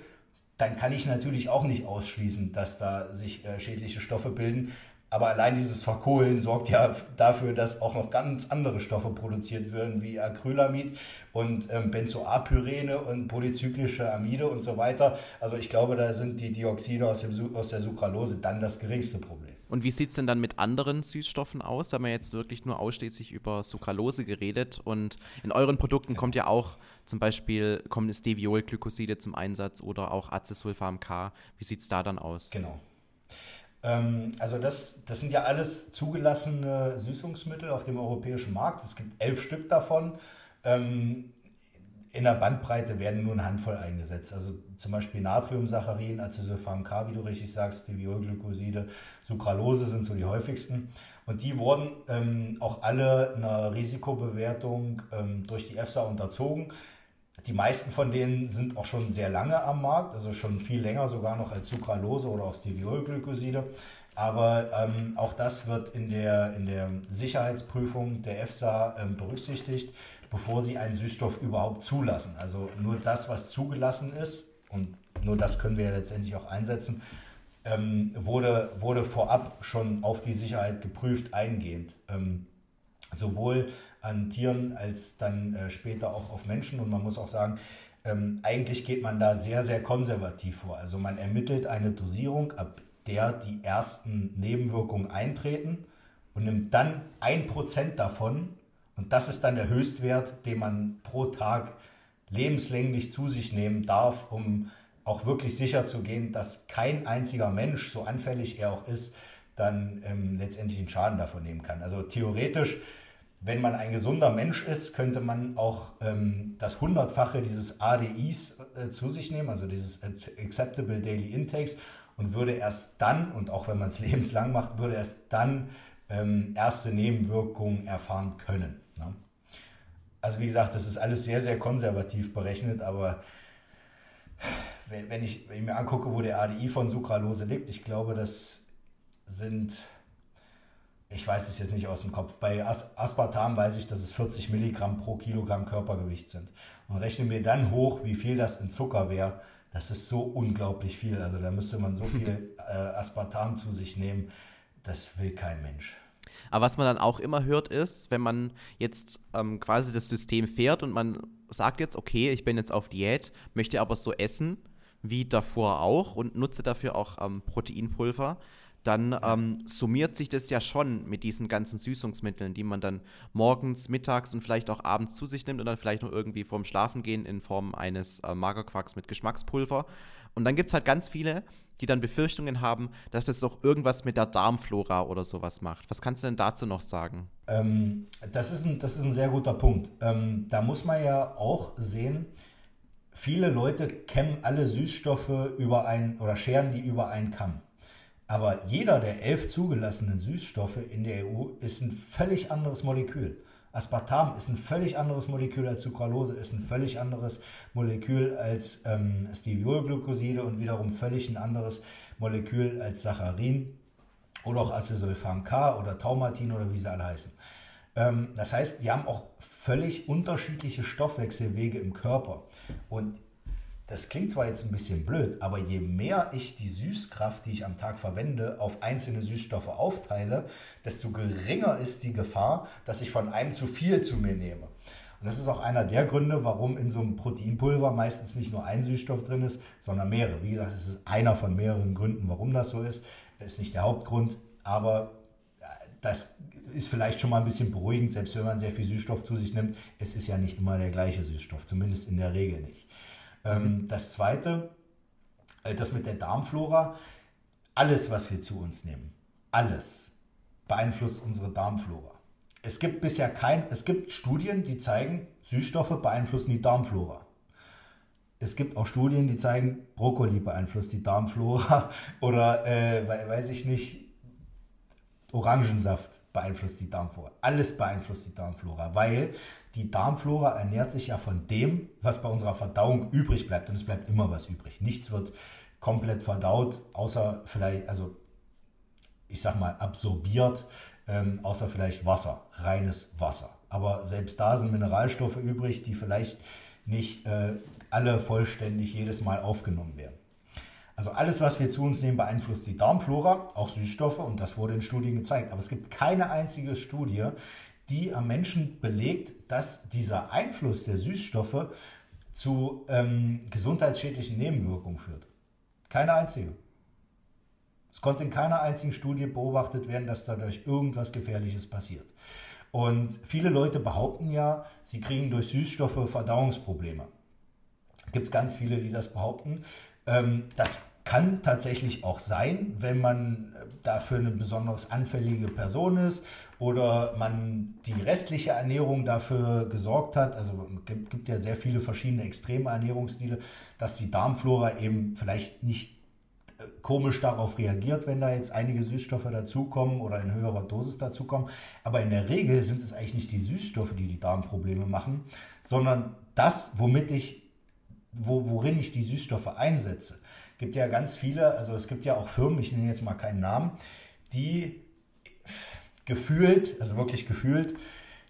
dann kann ich natürlich auch nicht ausschließen, dass da sich äh, schädliche Stoffe bilden. Aber allein dieses Verkohlen sorgt ja dafür, dass auch noch ganz andere Stoffe produziert werden, wie Acrylamid und ähm, Benzoapyrene und polyzyklische Amide und so weiter. Also ich glaube, da sind die Dioxide aus, dem, aus der Sucralose dann das geringste Problem.
Und wie sieht es denn dann mit anderen Süßstoffen aus? Da haben wir jetzt wirklich nur ausschließlich über Sucralose geredet. Und in euren Produkten ja. kommt ja auch zum Beispiel kommen Steviolglykoside zum Einsatz oder auch Acesulfam K. Wie sieht es da dann aus?
Genau. Ähm, also das, das sind ja alles zugelassene Süßungsmittel auf dem europäischen Markt. Es gibt elf Stück davon. Ähm, in der Bandbreite werden nur eine Handvoll eingesetzt. Also zum Beispiel Natriumsaccharin, Acesulfam K, wie du richtig sagst, Steviolglykoside, Sucralose sind so die häufigsten. Und die wurden ähm, auch alle einer Risikobewertung durch die EFSA unterzogen. Die meisten von denen sind auch schon sehr lange am Markt, also schon viel länger sogar noch als Sucralose oder auch Steviolglykoside. Aber ähm, auch das wird in der, in der Sicherheitsprüfung der EFSA ähm, berücksichtigt, bevor sie einen Süßstoff überhaupt zulassen. Also nur das, was zugelassen ist, und nur das können wir ja letztendlich auch einsetzen, ähm, wurde, wurde vorab schon auf die Sicherheit geprüft, eingehend. Ähm, sowohl an Tieren als dann äh, später auch auf Menschen. Und man muss auch sagen, ähm, eigentlich geht man da sehr, sehr konservativ vor. Also man ermittelt eine Dosierung, ab der die ersten Nebenwirkungen eintreten und nimmt dann ein Prozent davon. Und das ist dann der Höchstwert, den man pro Tag lebenslänglich zu sich nehmen darf, um auch wirklich sicher zu gehen, dass kein einziger Mensch, so anfällig er auch ist, dann ähm, letztendlich einen Schaden davon nehmen kann. Also theoretisch wenn man ein gesunder Mensch ist, könnte man auch ähm, das Hundertfache dieses ADIs äh, zu sich nehmen, also dieses Acceptable Daily Intakes, und würde erst dann, und auch wenn man es lebenslang macht, würde erst dann ähm, erste Nebenwirkungen erfahren können. Ne? Also wie gesagt, das ist alles sehr, sehr konservativ berechnet, aber wenn, ich, wenn ich mir angucke, wo der ADI von Sucralose liegt, ich glaube, das sind ich weiß es jetzt nicht aus dem Kopf. Bei As Aspartam weiß ich, dass es 40 Milligramm pro Kilogramm Körpergewicht sind. Und rechne mir dann hoch, wie viel das in Zucker wäre. Das ist so unglaublich viel. Also da müsste man so viel äh, Aspartam zu sich nehmen. Das will kein Mensch.
Aber was man dann auch immer hört, ist, wenn man jetzt ähm, quasi das System fährt und man sagt jetzt, okay, ich bin jetzt auf Diät, möchte aber so essen wie davor auch und nutze dafür auch ähm, Proteinpulver, dann ähm, summiert sich das ja schon mit diesen ganzen Süßungsmitteln, die man dann morgens, mittags und vielleicht auch abends zu sich nimmt und dann vielleicht noch irgendwie vorm Schlafengehen in Form eines äh, Magerquarks mit Geschmackspulver. Und dann gibt es halt ganz viele, die dann Befürchtungen haben, dass das auch irgendwas mit der Darmflora oder sowas macht. Was kannst du denn dazu noch sagen?
Ähm, das, ist ein, das ist ein sehr guter Punkt. Ähm, da muss man ja auch sehen, viele Leute kämmen alle Süßstoffe über einen oder scheren die über einen Kamm. Aber jeder der elf zugelassenen Süßstoffe in der EU ist ein völlig anderes Molekül. Aspartam ist ein völlig anderes Molekül als Sucralose, ist ein völlig anderes Molekül als ähm, Steviolglycoside und wiederum völlig ein anderes Molekül als Saccharin oder auch Acesulfam K oder Taumatin oder wie sie alle heißen. Ähm, das heißt, die haben auch völlig unterschiedliche Stoffwechselwege im Körper. Und das klingt zwar jetzt ein bisschen blöd, aber je mehr ich die Süßkraft, die ich am Tag verwende, auf einzelne Süßstoffe aufteile, desto geringer ist die Gefahr, dass ich von einem zu viel zu mir nehme. Und das ist auch einer der Gründe, warum in so einem Proteinpulver meistens nicht nur ein Süßstoff drin ist, sondern mehrere. Wie gesagt, es ist einer von mehreren Gründen, warum das so ist. Das ist nicht der Hauptgrund, aber das ist vielleicht schon mal ein bisschen beruhigend, selbst wenn man sehr viel Süßstoff zu sich nimmt. Es ist ja nicht immer der gleiche Süßstoff, zumindest in der Regel nicht. Ähm, das zweite, äh, das mit der Darmflora. Alles, was wir zu uns nehmen, alles beeinflusst unsere Darmflora. Es gibt bisher kein, es gibt Studien, die zeigen, Süßstoffe beeinflussen die Darmflora. Es gibt auch Studien, die zeigen, Brokkoli beeinflusst die Darmflora oder äh, weiß ich nicht, Orangensaft beeinflusst die Darmflora. Alles beeinflusst die Darmflora, weil die Darmflora ernährt sich ja von dem, was bei unserer Verdauung übrig bleibt. Und es bleibt immer was übrig. Nichts wird komplett verdaut, außer vielleicht, also ich sag mal, absorbiert, ähm, außer vielleicht Wasser, reines Wasser. Aber selbst da sind Mineralstoffe übrig, die vielleicht nicht äh, alle vollständig jedes Mal aufgenommen werden. Also alles, was wir zu uns nehmen, beeinflusst die Darmflora, auch Süßstoffe und das wurde in Studien gezeigt. Aber es gibt keine einzige Studie, die am Menschen belegt, dass dieser Einfluss der Süßstoffe zu ähm, gesundheitsschädlichen Nebenwirkungen führt. Keine einzige. Es konnte in keiner einzigen Studie beobachtet werden, dass dadurch irgendwas Gefährliches passiert. Und viele Leute behaupten ja, sie kriegen durch Süßstoffe Verdauungsprobleme. Gibt es ganz viele, die das behaupten. Ähm, das kann tatsächlich auch sein, wenn man äh, dafür eine besonders anfällige Person ist oder man die restliche Ernährung dafür gesorgt hat. Also es gibt, ja sehr viele verschiedene extreme Ernährungsstile, dass die Darmflora eben vielleicht nicht äh, komisch darauf reagiert, wenn da jetzt einige Süßstoffe dazukommen oder in höherer Dosis dazukommen. Aber in der Regel sind es eigentlich nicht die Süßstoffe, die die Darmprobleme machen, sondern das, womit ich wo, worin ich die Süßstoffe einsetze. Es gibt ja ganz viele, also es gibt ja auch Firmen, ich nenne jetzt mal keinen Namen, die gefühlt, also wirklich gefühlt,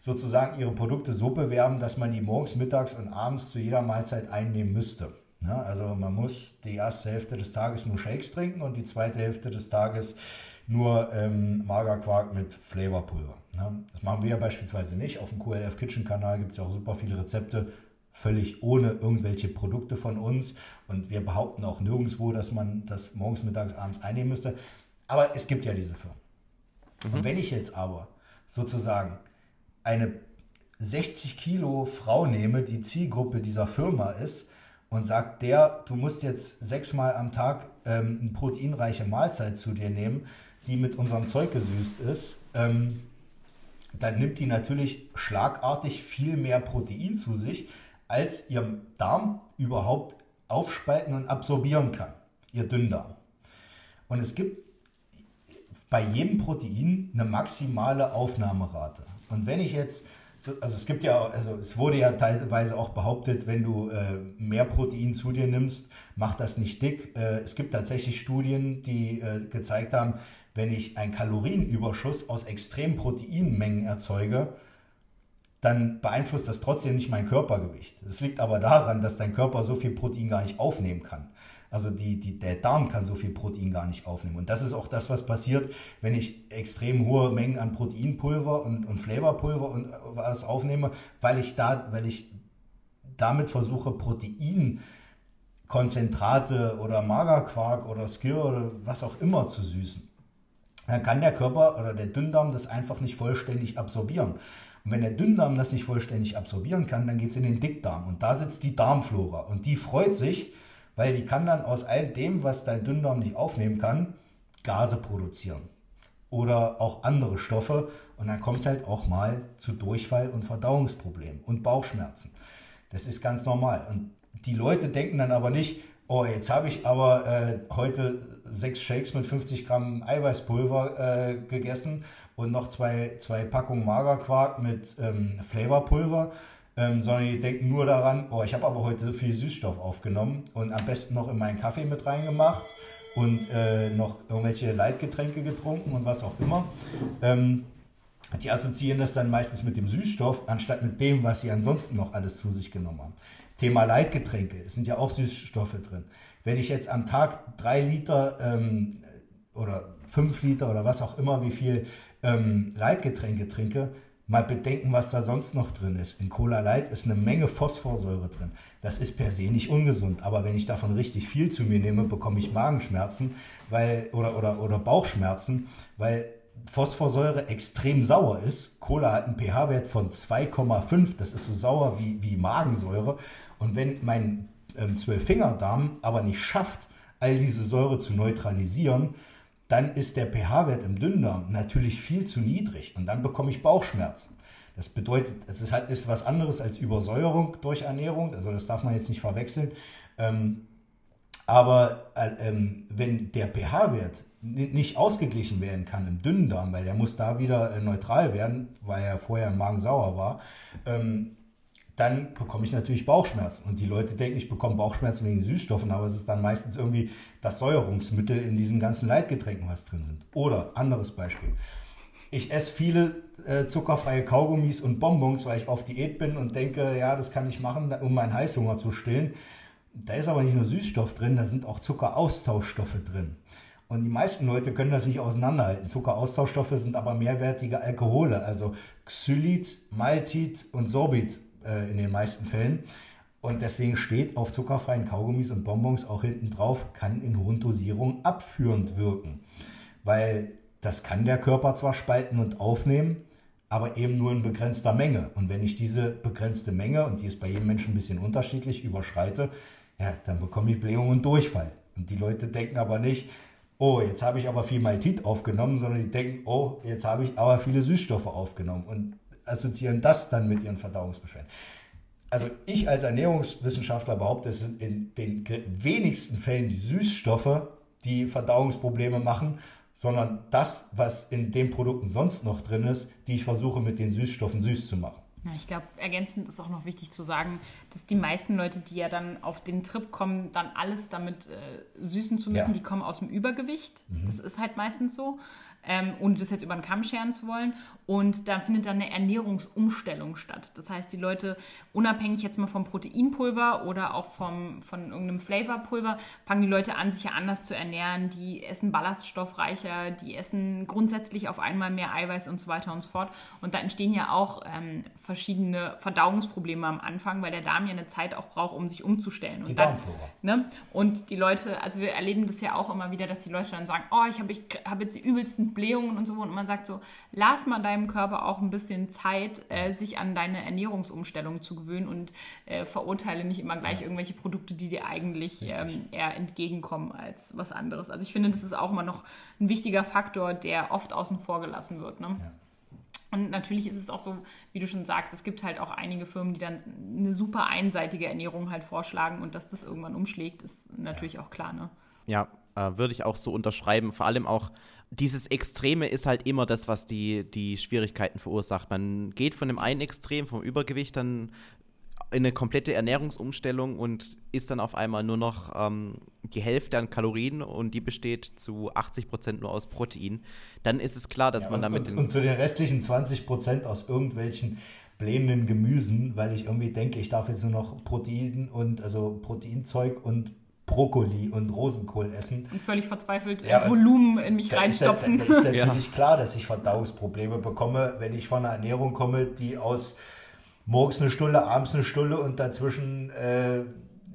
sozusagen ihre Produkte so bewerben, dass man die morgens, mittags und abends zu jeder Mahlzeit einnehmen müsste. Ja, also man muss die erste Hälfte des Tages nur Shakes trinken und die zweite Hälfte des Tages nur ähm, Magerquark mit Flavorpulver. Ja, das machen wir ja beispielsweise nicht. Auf dem QLF Kitchen Kanal gibt es ja auch super viele Rezepte völlig ohne irgendwelche Produkte von uns. Und wir behaupten auch nirgendwo, dass man das morgens, mittags, abends einnehmen müsste. Aber es gibt ja diese Firmen. Mhm. Und wenn ich jetzt aber sozusagen eine 60 Kilo Frau nehme, die Zielgruppe dieser Firma ist, und sagt der, du musst jetzt sechsmal am Tag ähm, eine proteinreiche Mahlzeit zu dir nehmen, die mit unserem Zeug gesüßt ist, ähm, dann nimmt die natürlich schlagartig viel mehr Protein zu sich, als ihr Darm überhaupt aufspalten und absorbieren kann, ihr Dünndarm. Und es gibt bei jedem Protein eine maximale Aufnahmerate. Und wenn ich jetzt, also es gibt ja, also es wurde ja teilweise auch behauptet, wenn du äh, mehr Protein zu dir nimmst, macht das nicht dick. Äh, es gibt tatsächlich Studien, die äh, gezeigt haben, wenn ich einen Kalorienüberschuss aus extremen Proteinmengen erzeuge, dann beeinflusst das trotzdem nicht mein Körpergewicht. Das liegt aber daran, dass dein Körper so viel Protein gar nicht aufnehmen kann. Also die, die, der Darm kann so viel Protein gar nicht aufnehmen. Und das ist auch das, was passiert, wenn ich extrem hohe Mengen an Proteinpulver und, und Flavorpulver und was aufnehme, weil ich da, weil ich damit versuche, Proteinkonzentrate oder Magerquark oder Skir oder was auch immer zu süßen. Dann kann der Körper oder der Dünndarm das einfach nicht vollständig absorbieren. Und wenn der Dünndarm das nicht vollständig absorbieren kann, dann geht es in den Dickdarm. Und da sitzt die Darmflora. Und die freut sich, weil die kann dann aus all dem, was dein Dünndarm nicht aufnehmen kann, Gase produzieren. Oder auch andere Stoffe. Und dann kommt es halt auch mal zu Durchfall und Verdauungsproblemen und Bauchschmerzen. Das ist ganz normal. Und die Leute denken dann aber nicht, oh, jetzt habe ich aber äh, heute sechs Shakes mit 50 Gramm Eiweißpulver äh, gegessen und noch zwei, zwei Packungen Magerquark mit ähm, Flavorpulver, ähm, sondern die denken nur daran, oh, ich habe aber heute so viel Süßstoff aufgenommen und am besten noch in meinen Kaffee mit reingemacht und äh, noch irgendwelche Leitgetränke getrunken und was auch immer. Ähm, die assoziieren das dann meistens mit dem Süßstoff, anstatt mit dem, was sie ansonsten noch alles zu sich genommen haben. Thema Leitgetränke, es sind ja auch Süßstoffe drin. Wenn ich jetzt am Tag drei Liter ähm, oder fünf Liter oder was auch immer, wie viel ähm, Leitgetränke trinke, mal bedenken, was da sonst noch drin ist. In Cola Light ist eine Menge Phosphorsäure drin. Das ist per se nicht ungesund, aber wenn ich davon richtig viel zu mir nehme, bekomme ich Magenschmerzen weil, oder, oder, oder Bauchschmerzen, weil Phosphorsäure extrem sauer ist. Cola hat einen pH-Wert von 2,5, das ist so sauer wie, wie Magensäure. Und wenn mein ähm, Zwölffingerdarm aber nicht schafft, all diese Säure zu neutralisieren, dann ist der pH-Wert im Dünndarm natürlich viel zu niedrig und dann bekomme ich Bauchschmerzen. Das bedeutet, es ist halt ist was anderes als Übersäuerung durch Ernährung, also das darf man jetzt nicht verwechseln. Ähm, aber äh, ähm, wenn der pH-Wert nicht ausgeglichen werden kann im Dünndarm, weil der muss da wieder äh, neutral werden, weil er vorher im Magen sauer war, ähm, dann bekomme ich natürlich Bauchschmerzen. Und die Leute denken, ich bekomme Bauchschmerzen wegen Süßstoffen, aber es ist dann meistens irgendwie das Säuerungsmittel in diesen ganzen Leitgetränken, was drin sind. Oder anderes Beispiel. Ich esse viele äh, zuckerfreie Kaugummis und Bonbons, weil ich auf Diät bin und denke, ja, das kann ich machen, um meinen Heißhunger zu stillen. Da ist aber nicht nur Süßstoff drin, da sind auch Zuckeraustauschstoffe drin. Und die meisten Leute können das nicht auseinanderhalten. Zuckeraustauschstoffe sind aber mehrwertige Alkohole, also Xylit, Maltit und Sorbit äh, in den meisten Fällen. Und deswegen steht auf zuckerfreien Kaugummis und Bonbons auch hinten drauf, kann in hohen Dosierungen abführend wirken. Weil das kann der Körper zwar spalten und aufnehmen, aber eben nur in begrenzter Menge. Und wenn ich diese begrenzte Menge, und die ist bei jedem Menschen ein bisschen unterschiedlich, überschreite, ja, dann bekomme ich Blähung und Durchfall. Und die Leute denken aber nicht, oh, jetzt habe ich aber viel Maltit aufgenommen, sondern die denken, oh, jetzt habe ich aber viele Süßstoffe aufgenommen. Und assoziieren das dann mit ihren Verdauungsbeschwerden. Also ich als Ernährungswissenschaftler behaupte, es sind in den wenigsten Fällen die Süßstoffe, die Verdauungsprobleme machen, sondern das, was in den Produkten sonst noch drin ist, die ich versuche mit den Süßstoffen süß zu machen.
Ja, ich glaube, ergänzend ist auch noch wichtig zu sagen, dass die meisten Leute, die ja dann auf den Trip kommen, dann alles damit äh, süßen zu müssen, ja. die kommen aus dem Übergewicht. Mhm. Das ist halt meistens so ähm, ohne das jetzt über den Kamm scheren zu wollen. Und da findet dann eine Ernährungsumstellung statt. Das heißt, die Leute, unabhängig jetzt mal vom Proteinpulver oder auch vom, von irgendeinem Flavorpulver, fangen die Leute an, sich ja anders zu ernähren. Die essen ballaststoffreicher, die essen grundsätzlich auf einmal mehr Eiweiß und so weiter und so fort. Und da entstehen ja auch ähm, verschiedene Verdauungsprobleme am Anfang, weil der Darm ja eine Zeit auch braucht, um sich umzustellen.
Die und dann,
Ne? Und die Leute, also wir erleben das ja auch immer wieder, dass die Leute dann sagen, oh, ich habe ich hab jetzt die übelsten Blähungen und so. Und man sagt so, lass mal deinem Körper auch ein bisschen Zeit, äh, sich an deine Ernährungsumstellung zu gewöhnen und äh, verurteile nicht immer gleich irgendwelche Produkte, die dir eigentlich ähm, eher entgegenkommen als was anderes. Also ich finde, das ist auch immer noch ein wichtiger Faktor, der oft außen vor gelassen wird. Ne? Ja. Und natürlich ist es auch so, wie du schon sagst, es gibt halt auch einige Firmen, die dann eine super einseitige Ernährung halt vorschlagen und dass das irgendwann umschlägt, ist natürlich ja. auch klar. Ne?
Ja, äh, würde ich auch so unterschreiben. Vor allem auch dieses Extreme ist halt immer das, was die, die Schwierigkeiten verursacht. Man geht von dem einen Extrem, vom Übergewicht, dann in eine komplette Ernährungsumstellung und isst dann auf einmal nur noch ähm, die Hälfte an Kalorien und die besteht zu 80 Prozent nur aus Protein, dann ist es klar, dass ja, man damit.
Und, und, zu den restlichen 20 Prozent aus irgendwelchen blähenden Gemüsen, weil ich irgendwie denke, ich darf jetzt nur noch Protein und also Proteinzeug und Brokkoli und Rosenkohl essen.
Und völlig verzweifelt ja, Volumen in mich reinstopfen.
Ist, da ist natürlich ja. klar, dass ich Verdauungsprobleme bekomme, wenn ich von einer Ernährung komme, die aus morgens eine Stulle, abends eine Stulle und dazwischen äh,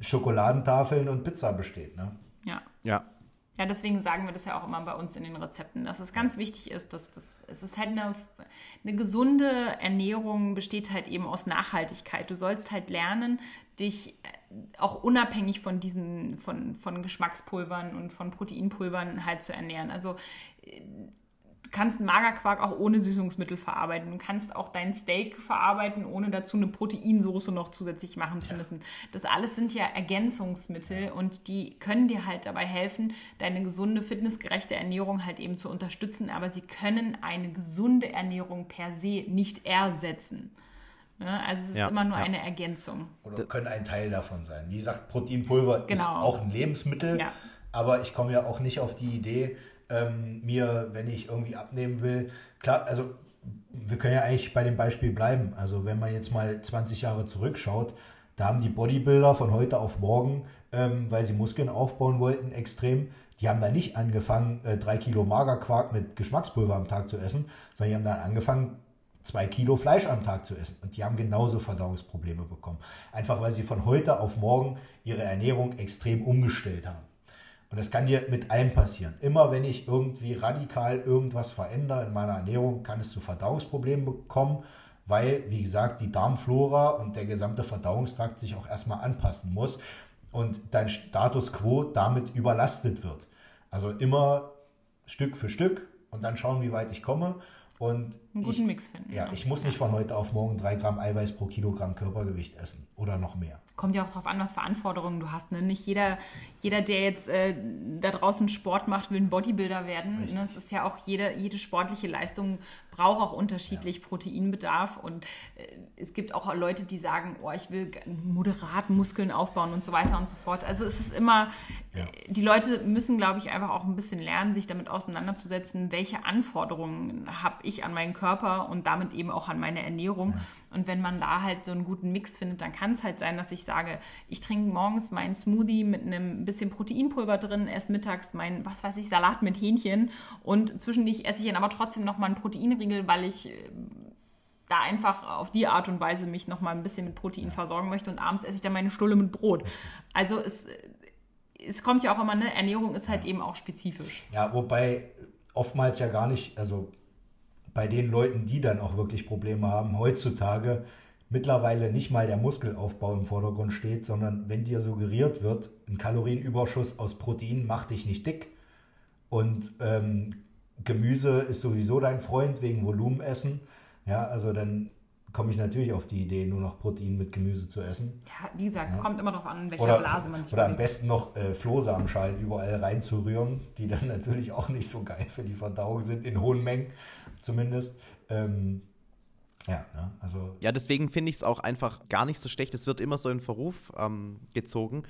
Schokoladentafeln und Pizza besteht. Ne?
Ja. Ja. Ja, deswegen sagen wir das ja auch immer bei uns in den Rezepten, dass es ganz wichtig ist, dass das, es ist halt eine, eine gesunde Ernährung besteht halt eben aus Nachhaltigkeit. Du sollst halt lernen, dich auch unabhängig von diesen, von, von Geschmackspulvern und von Proteinpulvern halt zu ernähren. Also äh, du kannst Magerquark auch ohne Süßungsmittel verarbeiten. Du kannst auch dein Steak verarbeiten, ohne dazu eine Proteinsoße noch zusätzlich machen zu müssen. Das alles sind ja Ergänzungsmittel und die können dir halt dabei helfen, deine gesunde, fitnessgerechte Ernährung halt eben zu unterstützen. Aber sie können eine gesunde Ernährung per se nicht ersetzen. Ne? Also es ist ja, immer nur ja. eine Ergänzung.
Oder können ein Teil davon sein. Wie gesagt, Proteinpulver genau. ist auch ein Lebensmittel, ja. aber ich komme ja auch nicht auf die Idee, ähm, mir, wenn ich irgendwie abnehmen will, klar, also wir können ja eigentlich bei dem Beispiel bleiben. Also wenn man jetzt mal 20 Jahre zurückschaut, da haben die Bodybuilder von heute auf morgen, ähm, weil sie Muskeln aufbauen wollten, extrem, die haben da nicht angefangen, äh, drei Kilo Magerquark mit Geschmackspulver am Tag zu essen, sondern die haben dann angefangen, zwei Kilo Fleisch am Tag zu essen. Und die haben genauso Verdauungsprobleme bekommen. Einfach weil sie von heute auf morgen ihre Ernährung extrem umgestellt haben. Und das kann dir mit allem passieren. Immer wenn ich irgendwie radikal irgendwas verändere in meiner Ernährung, kann es zu Verdauungsproblemen kommen, weil, wie gesagt, die Darmflora und der gesamte Verdauungstrakt sich auch erstmal anpassen muss und dein Status quo damit überlastet wird. Also immer Stück für Stück und dann schauen, wie weit ich komme. Und
einen guten
ich,
Mix finden.
Ja, ich muss nicht von heute auf morgen drei Gramm Eiweiß pro Kilogramm Körpergewicht essen oder noch mehr.
Kommt ja auch darauf an, was für Anforderungen du hast. Ne? Nicht jeder, jeder, der jetzt äh, da draußen Sport macht, will ein Bodybuilder werden. Ne? Es ist ja auch jede, jede sportliche Leistung braucht auch unterschiedlich ja. Proteinbedarf. Und äh, es gibt auch Leute, die sagen, oh, ich will moderat Muskeln aufbauen und so weiter und so fort. Also es ist immer, ja. äh, die Leute müssen, glaube ich, einfach auch ein bisschen lernen, sich damit auseinanderzusetzen, welche Anforderungen habe ich an meinen Körper und damit eben auch an meine Ernährung. Ja. Und wenn man da halt so einen guten Mix findet, dann kann es halt sein, dass ich sage, ich trinke morgens meinen Smoothie mit einem bisschen Proteinpulver drin, esse mittags meinen, was weiß ich, Salat mit Hähnchen. Und zwischendurch esse ich dann aber trotzdem noch mal einen Proteinriegel, weil ich äh, da einfach auf die Art und Weise mich noch mal ein bisschen mit Protein versorgen möchte. Und abends esse ich dann meine Stulle mit Brot. Also es, es kommt ja auch immer, ne, Ernährung ist halt eben auch spezifisch.
Ja, wobei oftmals ja gar nicht, also bei den Leuten, die dann auch wirklich Probleme haben, heutzutage mittlerweile nicht mal der Muskelaufbau im Vordergrund steht, sondern wenn dir suggeriert wird, ein Kalorienüberschuss aus Protein macht dich nicht dick und ähm, Gemüse ist sowieso dein Freund wegen Volumenessen, ja, also dann komme ich natürlich auf die Idee, nur noch Protein mit Gemüse zu essen.
Ja, wie gesagt, ja. kommt immer darauf an, in welcher
oder,
Blase man sich
Oder am besten noch äh, Flohsamenschalen überall reinzurühren, die dann natürlich auch nicht so geil für die Verdauung sind, in hohen Mengen zumindest. Ähm, ja, ne? also.
Ja, deswegen finde ich es auch einfach gar nicht so schlecht. Es wird immer so in Verruf ähm, gezogen,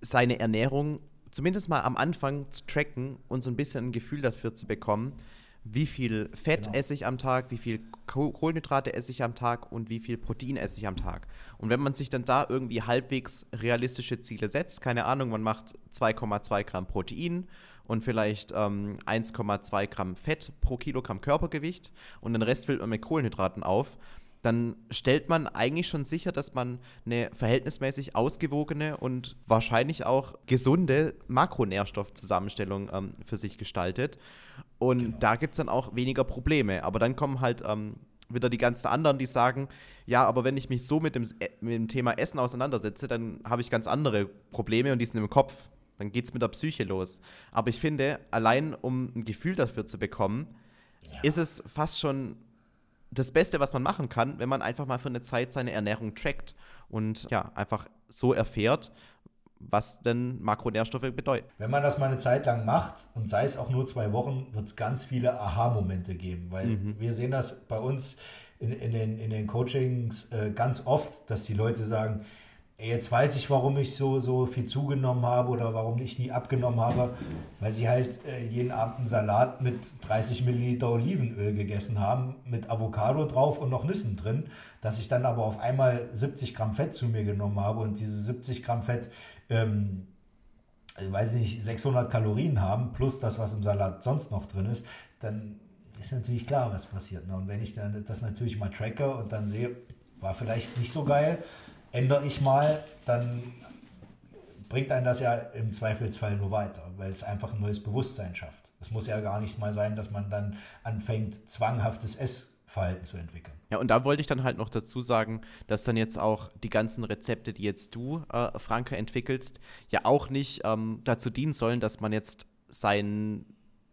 seine Ernährung zumindest mal am Anfang zu tracken und so ein bisschen ein Gefühl dafür zu bekommen, wie viel Fett genau. esse ich am Tag, wie viel Kohlenhydrate esse ich am Tag und wie viel Protein esse ich am Tag. Und wenn man sich dann da irgendwie halbwegs realistische Ziele setzt, keine Ahnung, man macht 2,2 Gramm Protein und vielleicht ähm, 1,2 Gramm Fett pro Kilogramm Körpergewicht und den Rest füllt man mit Kohlenhydraten auf, dann stellt man eigentlich schon sicher, dass man eine verhältnismäßig ausgewogene und wahrscheinlich auch gesunde Makronährstoffzusammenstellung ähm, für sich gestaltet. Und genau. da gibt es dann auch weniger Probleme. Aber dann kommen halt ähm, wieder die ganzen anderen, die sagen, ja, aber wenn ich mich so mit dem, mit dem Thema Essen auseinandersetze, dann habe ich ganz andere Probleme und die sind im Kopf. Dann geht es mit der Psyche los. Aber ich finde, allein um ein Gefühl dafür zu bekommen, ja. ist es fast schon das Beste, was man machen kann, wenn man einfach mal für eine Zeit seine Ernährung trackt und ja, einfach so erfährt, was denn Makronährstoffe bedeuten.
Wenn man das mal eine Zeit lang macht und sei es auch nur zwei Wochen, wird es ganz viele Aha-Momente geben, weil mhm. wir sehen das bei uns in, in, den, in den Coachings äh, ganz oft, dass die Leute sagen, Jetzt weiß ich, warum ich so, so viel zugenommen habe oder warum ich nie abgenommen habe, weil sie halt äh, jeden Abend einen Salat mit 30 Milliliter Olivenöl gegessen haben, mit Avocado drauf und noch Nüssen drin, dass ich dann aber auf einmal 70 Gramm Fett zu mir genommen habe und diese 70 Gramm Fett, ähm, weiß ich nicht, 600 Kalorien haben, plus das, was im Salat sonst noch drin ist, dann ist natürlich klar, was passiert. Ne? Und wenn ich dann das natürlich mal tracke und dann sehe, war vielleicht nicht so geil, ändere ich mal, dann bringt einen das ja im Zweifelsfall nur weiter, weil es einfach ein neues Bewusstsein schafft. Es muss ja gar nicht mal sein, dass man dann anfängt, zwanghaftes Essverhalten zu entwickeln.
Ja, und da wollte ich dann halt noch dazu sagen, dass dann jetzt auch die ganzen Rezepte, die jetzt du, äh, Franke, entwickelst, ja auch nicht ähm, dazu dienen sollen, dass man jetzt sein,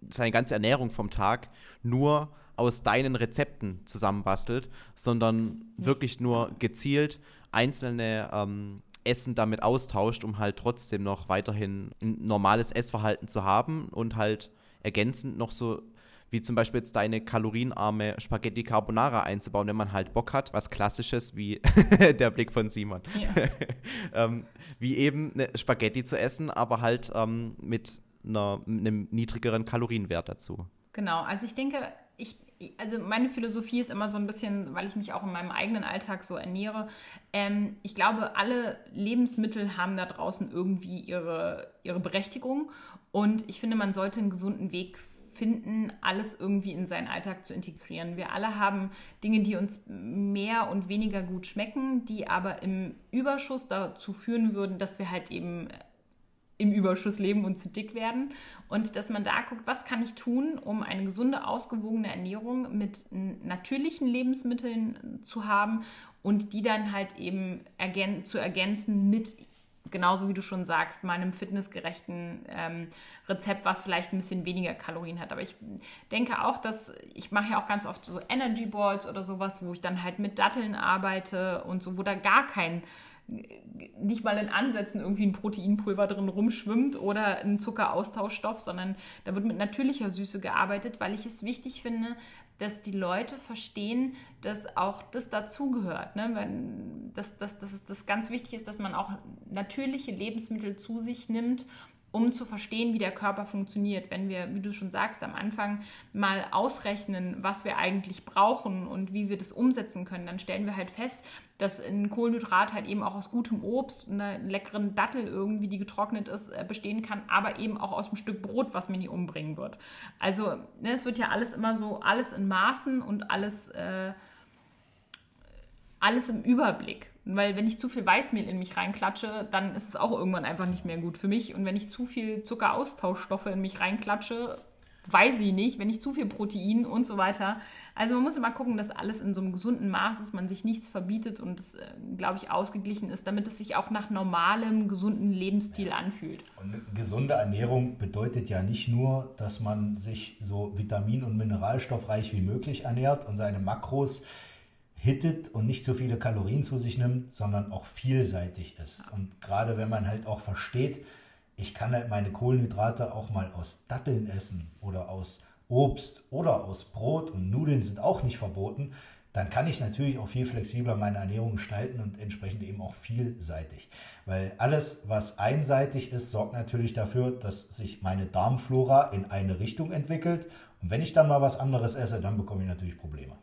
seine ganze Ernährung vom Tag nur aus deinen Rezepten zusammenbastelt, sondern wirklich nur gezielt einzelne ähm, Essen damit austauscht, um halt trotzdem noch weiterhin ein normales Essverhalten zu haben und halt ergänzend noch so wie zum Beispiel jetzt deine kalorienarme Spaghetti Carbonara einzubauen, wenn man halt Bock hat, was klassisches wie der Blick von Simon. Ja. ähm, wie eben eine Spaghetti zu essen, aber halt ähm, mit einer, einem niedrigeren Kalorienwert dazu.
Genau, also ich denke, also meine Philosophie ist immer so ein bisschen, weil ich mich auch in meinem eigenen Alltag so ernähre. Ähm, ich glaube, alle Lebensmittel haben da draußen irgendwie ihre, ihre Berechtigung. Und ich finde, man sollte einen gesunden Weg finden, alles irgendwie in seinen Alltag zu integrieren. Wir alle haben Dinge, die uns mehr und weniger gut schmecken, die aber im Überschuss dazu führen würden, dass wir halt eben im Überschuss leben und zu dick werden. Und dass man da guckt, was kann ich tun, um eine gesunde, ausgewogene Ernährung mit natürlichen Lebensmitteln zu haben und die dann halt eben ergän zu ergänzen mit genauso wie du schon sagst, meinem fitnessgerechten ähm, Rezept, was vielleicht ein bisschen weniger Kalorien hat. Aber ich denke auch, dass ich mache ja auch ganz oft so Energy Balls oder sowas, wo ich dann halt mit Datteln arbeite und so, wo da gar kein nicht mal in Ansätzen irgendwie ein Proteinpulver drin rumschwimmt oder ein Zuckeraustauschstoff, sondern da wird mit natürlicher Süße gearbeitet, weil ich es wichtig finde, dass die Leute verstehen, dass auch das dazugehört. Ne? Dass, dass, dass es das ganz wichtig ist, dass man auch natürliche Lebensmittel zu sich nimmt um zu verstehen, wie der Körper funktioniert. Wenn wir, wie du schon sagst, am Anfang mal ausrechnen, was wir eigentlich brauchen und wie wir das umsetzen können, dann stellen wir halt fest, dass ein Kohlenhydrat halt eben auch aus gutem Obst, einer leckeren Dattel irgendwie, die getrocknet ist, äh, bestehen kann, aber eben auch aus einem Stück Brot, was mir nie umbringen wird. Also ne, es wird ja alles immer so, alles in Maßen und alles, äh, alles im Überblick. Weil wenn ich zu viel Weißmehl in mich reinklatsche, dann ist es auch irgendwann einfach nicht mehr gut für mich. Und wenn ich zu viel Zuckeraustauschstoffe in mich reinklatsche, weiß ich nicht, wenn ich zu viel Protein und so weiter. Also man muss immer gucken, dass alles in so einem gesunden Maß ist, man sich nichts verbietet und es, äh, glaube ich, ausgeglichen ist, damit es sich auch nach normalem, gesunden Lebensstil anfühlt.
Und gesunde Ernährung bedeutet ja nicht nur, dass man sich so vitamin- und mineralstoffreich wie möglich ernährt und seine Makros hittet und nicht so viele Kalorien zu sich nimmt, sondern auch vielseitig ist. Und gerade wenn man halt auch versteht, ich kann halt meine Kohlenhydrate auch mal aus Datteln essen oder aus Obst oder aus Brot und Nudeln sind auch nicht verboten, dann kann ich natürlich auch viel flexibler meine Ernährung gestalten und entsprechend eben auch vielseitig. Weil alles, was einseitig ist, sorgt natürlich dafür, dass sich meine Darmflora in eine Richtung entwickelt. Und wenn ich dann mal was anderes esse, dann bekomme ich natürlich Probleme.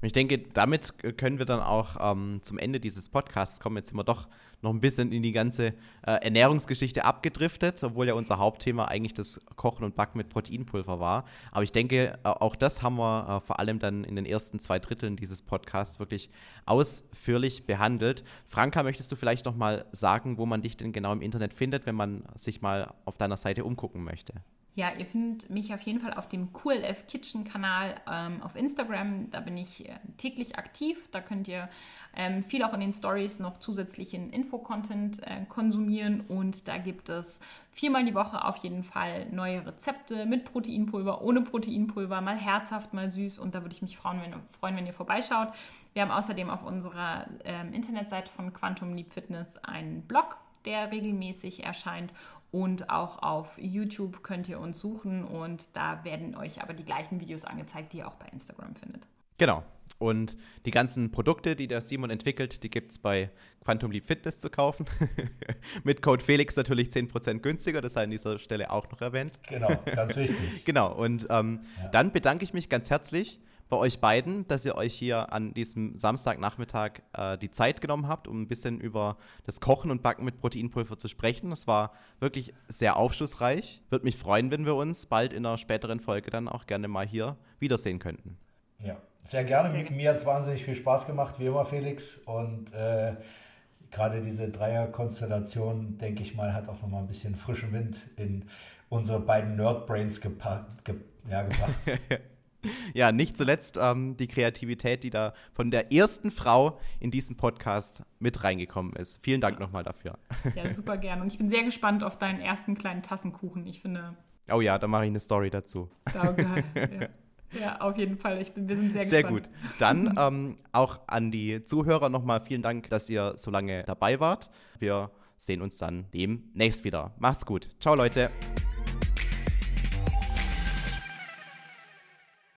Und ich denke, damit können wir dann auch ähm, zum Ende dieses Podcasts kommen. Jetzt sind wir doch noch ein bisschen in die ganze äh, Ernährungsgeschichte abgedriftet, obwohl ja unser Hauptthema eigentlich das Kochen und Backen mit Proteinpulver war. Aber ich denke, auch das haben wir äh, vor allem dann in den ersten zwei Dritteln dieses Podcasts wirklich ausführlich behandelt. Franka, möchtest du vielleicht noch mal sagen, wo man dich denn genau im Internet findet, wenn man sich mal auf deiner Seite umgucken möchte?
Ja, ihr findet mich auf jeden Fall auf dem QLF Kitchen Kanal ähm, auf Instagram. Da bin ich äh, täglich aktiv. Da könnt ihr ähm, viel auch in den Stories noch zusätzlichen Infocontent äh, konsumieren. Und da gibt es viermal die Woche auf jeden Fall neue Rezepte mit Proteinpulver, ohne Proteinpulver, mal herzhaft, mal süß. Und da würde ich mich freuen, wenn, freuen, wenn ihr vorbeischaut. Wir haben außerdem auf unserer ähm, Internetseite von Quantum Leap Fitness einen Blog der regelmäßig erscheint. Und auch auf YouTube könnt ihr uns suchen und da werden euch aber die gleichen Videos angezeigt, die ihr auch bei Instagram findet.
Genau. Und die ganzen Produkte, die der Simon entwickelt, die gibt es bei Quantum Leap Fitness zu kaufen. Mit Code Felix natürlich 10% günstiger, das sei an dieser Stelle auch noch erwähnt.
Genau, ganz wichtig.
genau, und ähm, ja. dann bedanke ich mich ganz herzlich bei euch beiden, dass ihr euch hier an diesem Samstagnachmittag äh, die Zeit genommen habt, um ein bisschen über das Kochen und Backen mit Proteinpulver zu sprechen. Das war wirklich sehr aufschlussreich. Würde mich freuen, wenn wir uns bald in einer späteren Folge dann auch gerne mal hier wiedersehen könnten.
Ja, sehr gerne. Sehr Mir hat es wahnsinnig viel Spaß gemacht, wie immer, Felix. Und äh, gerade diese Dreierkonstellation, denke ich mal, hat auch nochmal ein bisschen frischen Wind in unsere beiden Nerdbrains gepa ge ja, gebracht.
ja, nicht zuletzt ähm, die Kreativität, die da von der ersten Frau in diesem Podcast mit reingekommen ist. Vielen Dank nochmal dafür.
Ja, super gerne. Und ich bin sehr gespannt auf deinen ersten kleinen Tassenkuchen. Ich finde.
Oh ja, da mache ich eine Story dazu.
Oh, geil. ja. Ja, auf jeden Fall. Ich bin, wir sind sehr,
sehr gespannt. Sehr gut. Dann ähm, auch an die Zuhörer nochmal vielen Dank, dass ihr so lange dabei wart. Wir sehen uns dann demnächst wieder. Macht's gut. Ciao, Leute.